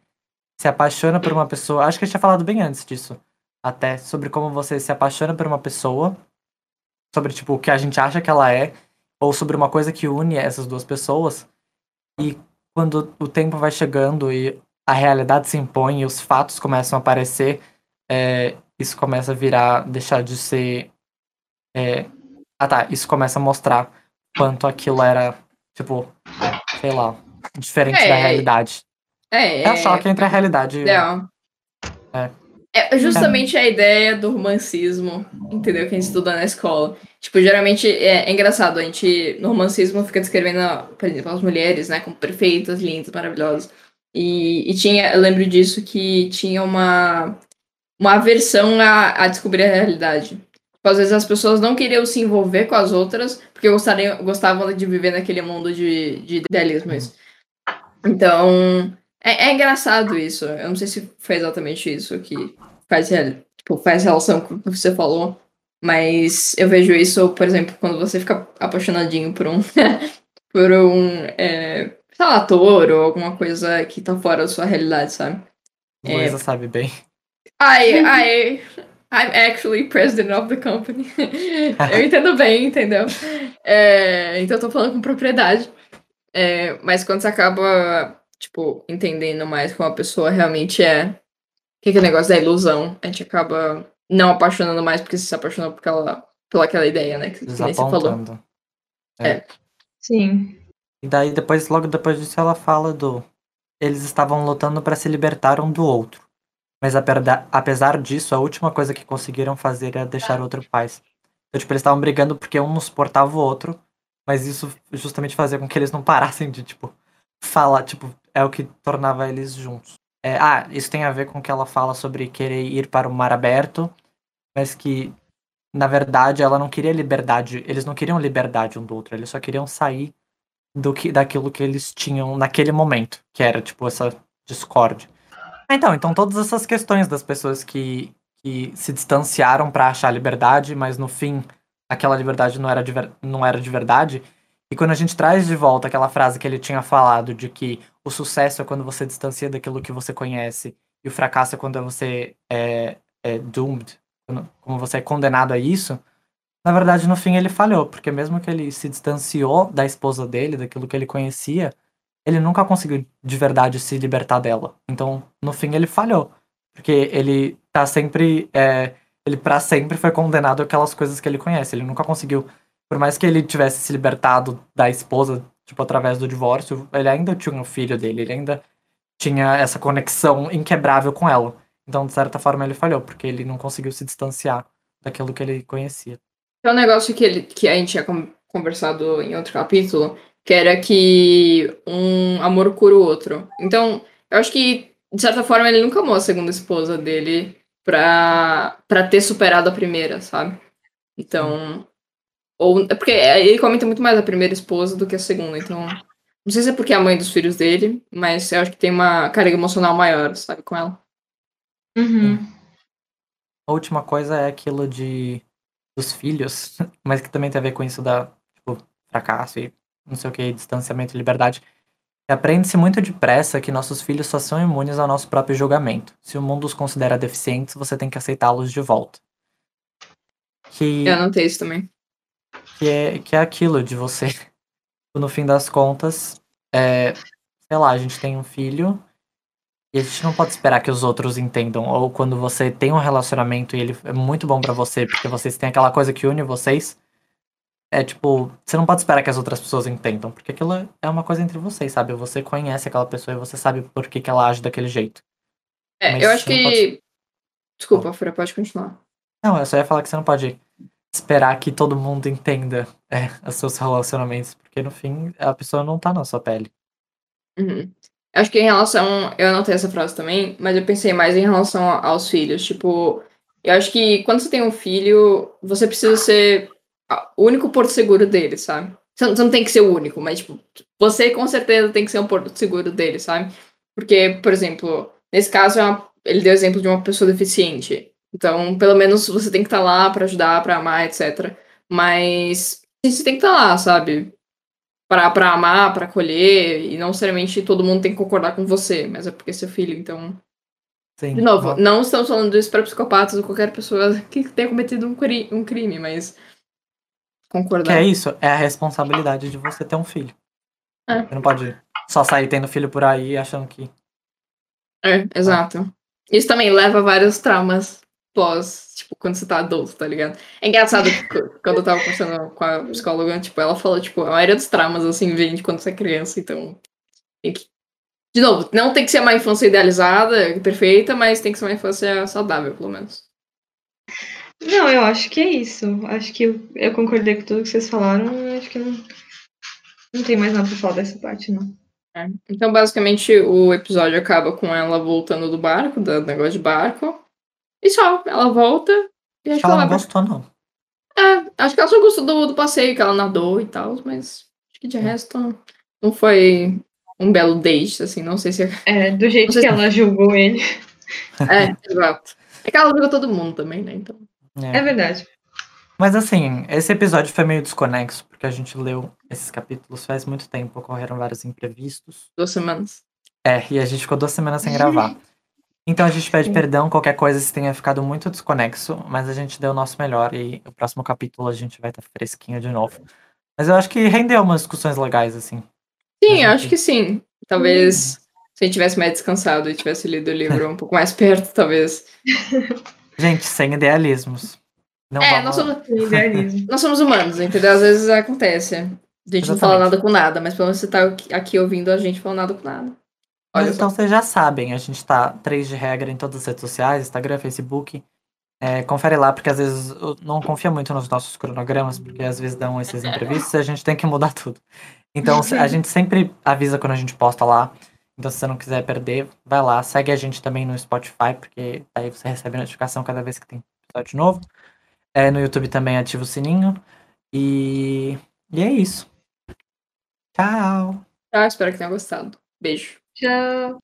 se apaixona por uma pessoa. Acho que a gente tinha falado bem antes disso, até sobre como você se apaixona por uma pessoa, sobre tipo o que a gente acha que ela é, ou sobre uma coisa que une essas duas pessoas. E quando o tempo vai chegando e a realidade se impõe e os fatos começam a aparecer, é, isso começa a virar, deixar de ser. é, ah tá, isso começa a mostrar quanto aquilo era, tipo, sei lá, diferente da É, realidade. É, É o choque entre a realidade e. Ideal. É. É justamente a ideia do romancismo, entendeu? Que a gente estuda na escola. Tipo, geralmente é, é engraçado, a gente no romancismo fica descrevendo, por exemplo, as mulheres, né, como perfeitas, lindas, maravilhosas. E, e tinha, eu lembro disso que tinha uma, uma aversão a, a descobrir a realidade. Tipo, às vezes as pessoas não queriam se envolver com as outras porque gostariam, gostavam de viver naquele mundo de, de idealismo. Isso. Então, é, é engraçado isso. Eu não sei se foi exatamente isso que faz tipo, faz relação com o que você falou. Mas eu vejo isso, por exemplo, quando você fica apaixonadinho por um. <laughs> por um. É, sei lá, ator ou alguma coisa que tá fora da sua realidade, sabe? Luísa sabe bem. I, I, I'm actually president of the company. <laughs> eu entendo bem, entendeu? É, então eu tô falando com propriedade. É, mas quando você acaba, tipo, entendendo mais como a pessoa realmente é, o que, que é o negócio da ilusão, a gente acaba não apaixonando mais porque se apaixonou por aquela, pela aquela ideia, né? Que, que nem você falou. É. É. Sim. E daí depois, logo depois disso, ela fala do. Eles estavam lutando para se libertar um do outro. Mas apesar disso, a última coisa que conseguiram fazer era deixar o outro paz. Então, tipo, eles estavam brigando porque um não suportava o outro, mas isso justamente fazia com que eles não parassem de, tipo, falar, tipo, é o que tornava eles juntos. É, ah, isso tem a ver com o que ela fala sobre querer ir para o mar aberto, mas que, na verdade, ela não queria liberdade, eles não queriam liberdade um do outro, eles só queriam sair do que, daquilo que eles tinham naquele momento, que era, tipo, essa discórdia. Então, então todas essas questões das pessoas que, que se distanciaram para achar liberdade, mas no fim aquela liberdade não era, de ver, não era de verdade. E quando a gente traz de volta aquela frase que ele tinha falado de que o sucesso é quando você distancia daquilo que você conhece e o fracasso é quando você é, é doomed, como você é condenado a isso, na verdade no fim ele falhou, porque mesmo que ele se distanciou da esposa dele, daquilo que ele conhecia, ele nunca conseguiu de verdade se libertar dela. Então, no fim, ele falhou. Porque ele tá sempre. É, ele para sempre foi condenado àquelas coisas que ele conhece. Ele nunca conseguiu. Por mais que ele tivesse se libertado da esposa, tipo, através do divórcio, ele ainda tinha o filho dele, ele ainda tinha essa conexão inquebrável com ela. Então, de certa forma, ele falhou, porque ele não conseguiu se distanciar daquilo que ele conhecia. É um negócio que, ele, que a gente tinha conversado em outro capítulo, que era que um amor cura o outro. Então, eu acho que, de certa forma, ele nunca amou a segunda esposa dele pra, pra ter superado a primeira, sabe? Então. Ou, é porque ele comenta muito mais a primeira esposa do que a segunda, então. Não sei se é porque é a mãe dos filhos dele, mas eu acho que tem uma carga emocional maior, sabe, com ela. Uhum. A última coisa é aquilo de dos filhos, <laughs> mas que também tem a ver com isso da, tipo, fracasso e não sei o que, distanciamento e liberdade. Aprende-se muito depressa que nossos filhos só são imunes ao nosso próprio julgamento. Se o mundo os considera deficientes, você tem que aceitá-los de volta. Que, Eu anotei isso também. Que, é, que é aquilo de você, <laughs> no fim das contas, é, sei lá, a gente tem um filho e a gente não pode esperar que os outros entendam. Ou quando você tem um relacionamento e ele é muito bom pra você, porque vocês têm aquela coisa que une vocês, é tipo, você não pode esperar que as outras pessoas entendam, porque aquilo é uma coisa entre vocês, sabe? Você conhece aquela pessoa e você sabe por que, que ela age daquele jeito. É, Mas eu acho que. pode- Desculpa, Fura, pode continuar. Não, eu só ia falar que você não pode esperar que todo mundo entenda é, os seus relacionamentos, porque no fim a pessoa não tá na sua pele. Uhum. Acho que em relação. Eu anotei essa frase também, mas eu pensei mais em relação aos filhos. Tipo, eu acho que quando você tem um filho, você precisa ser o único porto seguro dele, sabe? Você não, você não tem que ser o único, mas, tipo, você com certeza tem que ser um porto seguro dele, sabe? Porque, por exemplo, nesse caso, é ele deu exemplo de uma pessoa deficiente. Então, pelo menos você tem que estar lá pra ajudar, pra amar, etc. Mas você tem que estar lá, sabe? Pra, pra amar, pra acolher, e não necessariamente todo mundo tem que concordar com você, mas é porque é seu filho, então. Sim. De novo, não estamos falando isso para psicopatas ou qualquer pessoa que tenha cometido um, cri- um crime, mas. Que Concordar. é isso, é a responsabilidade de você ter um filho. É. Você não pode só sair tendo filho por aí achando que. É, exato. Isso também leva a vários traumas pós, tipo, quando você tá adulto, tá ligado? É engraçado quando eu tava conversando com a psicóloga, tipo, ela falou, tipo, a maioria dos traumas, assim, vem de quando você é criança, então. Que. De novo, não tem que ser uma infância idealizada, perfeita, mas tem que ser uma infância saudável, pelo menos. Não, eu acho que é isso. Acho que eu, eu concordei com tudo que vocês falaram. Acho que não, não tem mais nada pra falar dessa parte, não. É. Então, basicamente, o episódio acaba com ela voltando do barco, do negócio de barco. E só, ela volta e acho que Ela ela não gostou, não. É, acho que ela só gostou do, do passeio, que ela nadou e tal, mas acho que de resto não foi um belo date, assim, não sei se. É, do jeito que ela julgou ele. É, exato. É que ela ajuda todo mundo também, né? Então. É. É verdade. Mas assim, esse episódio foi meio desconexo, porque a gente leu esses capítulos faz muito tempo, ocorreram vários imprevistos. Duas semanas. É, e a gente ficou duas semanas sem gravar. <laughs> Então a gente pede Sim. perdão qualquer coisa se tenha ficado muito desconexo, mas a gente deu o nosso melhor e o próximo capítulo a gente vai estar fresquinho de novo. Mas eu acho que rendeu umas discussões legais, assim. Sim, Mas acho que sim. Talvez se a gente tivesse mais descansado e tivesse lido o livro um pouco mais perto, talvez. <laughs> Gente, sem idealismos. Não É, vamos... nós somos, Idealismo. <laughs> nós somos humanos, entendeu? Às vezes acontece. A gente não fala Exatamente. nada com nada, mas pelo menos você tá aqui- aqui ouvindo a gente falando nada com nada. Olha então só. vocês já sabem, a gente tá três de regra em todas as redes sociais, Instagram, Facebook. É, confere lá, porque às vezes eu não confia muito nos nossos cronogramas, porque às vezes dão esses imprevistos e a gente tem que mudar tudo. Então <laughs> a gente sempre avisa quando a gente posta lá. Então se você não quiser perder, vai lá, segue a gente também no Spotify, porque aí você recebe notificação cada vez que tem episódio novo. É, no YouTube também ativa o sininho. E, e é isso. Tchau! Tá, espero que tenha gostado. Beijo. Tchau.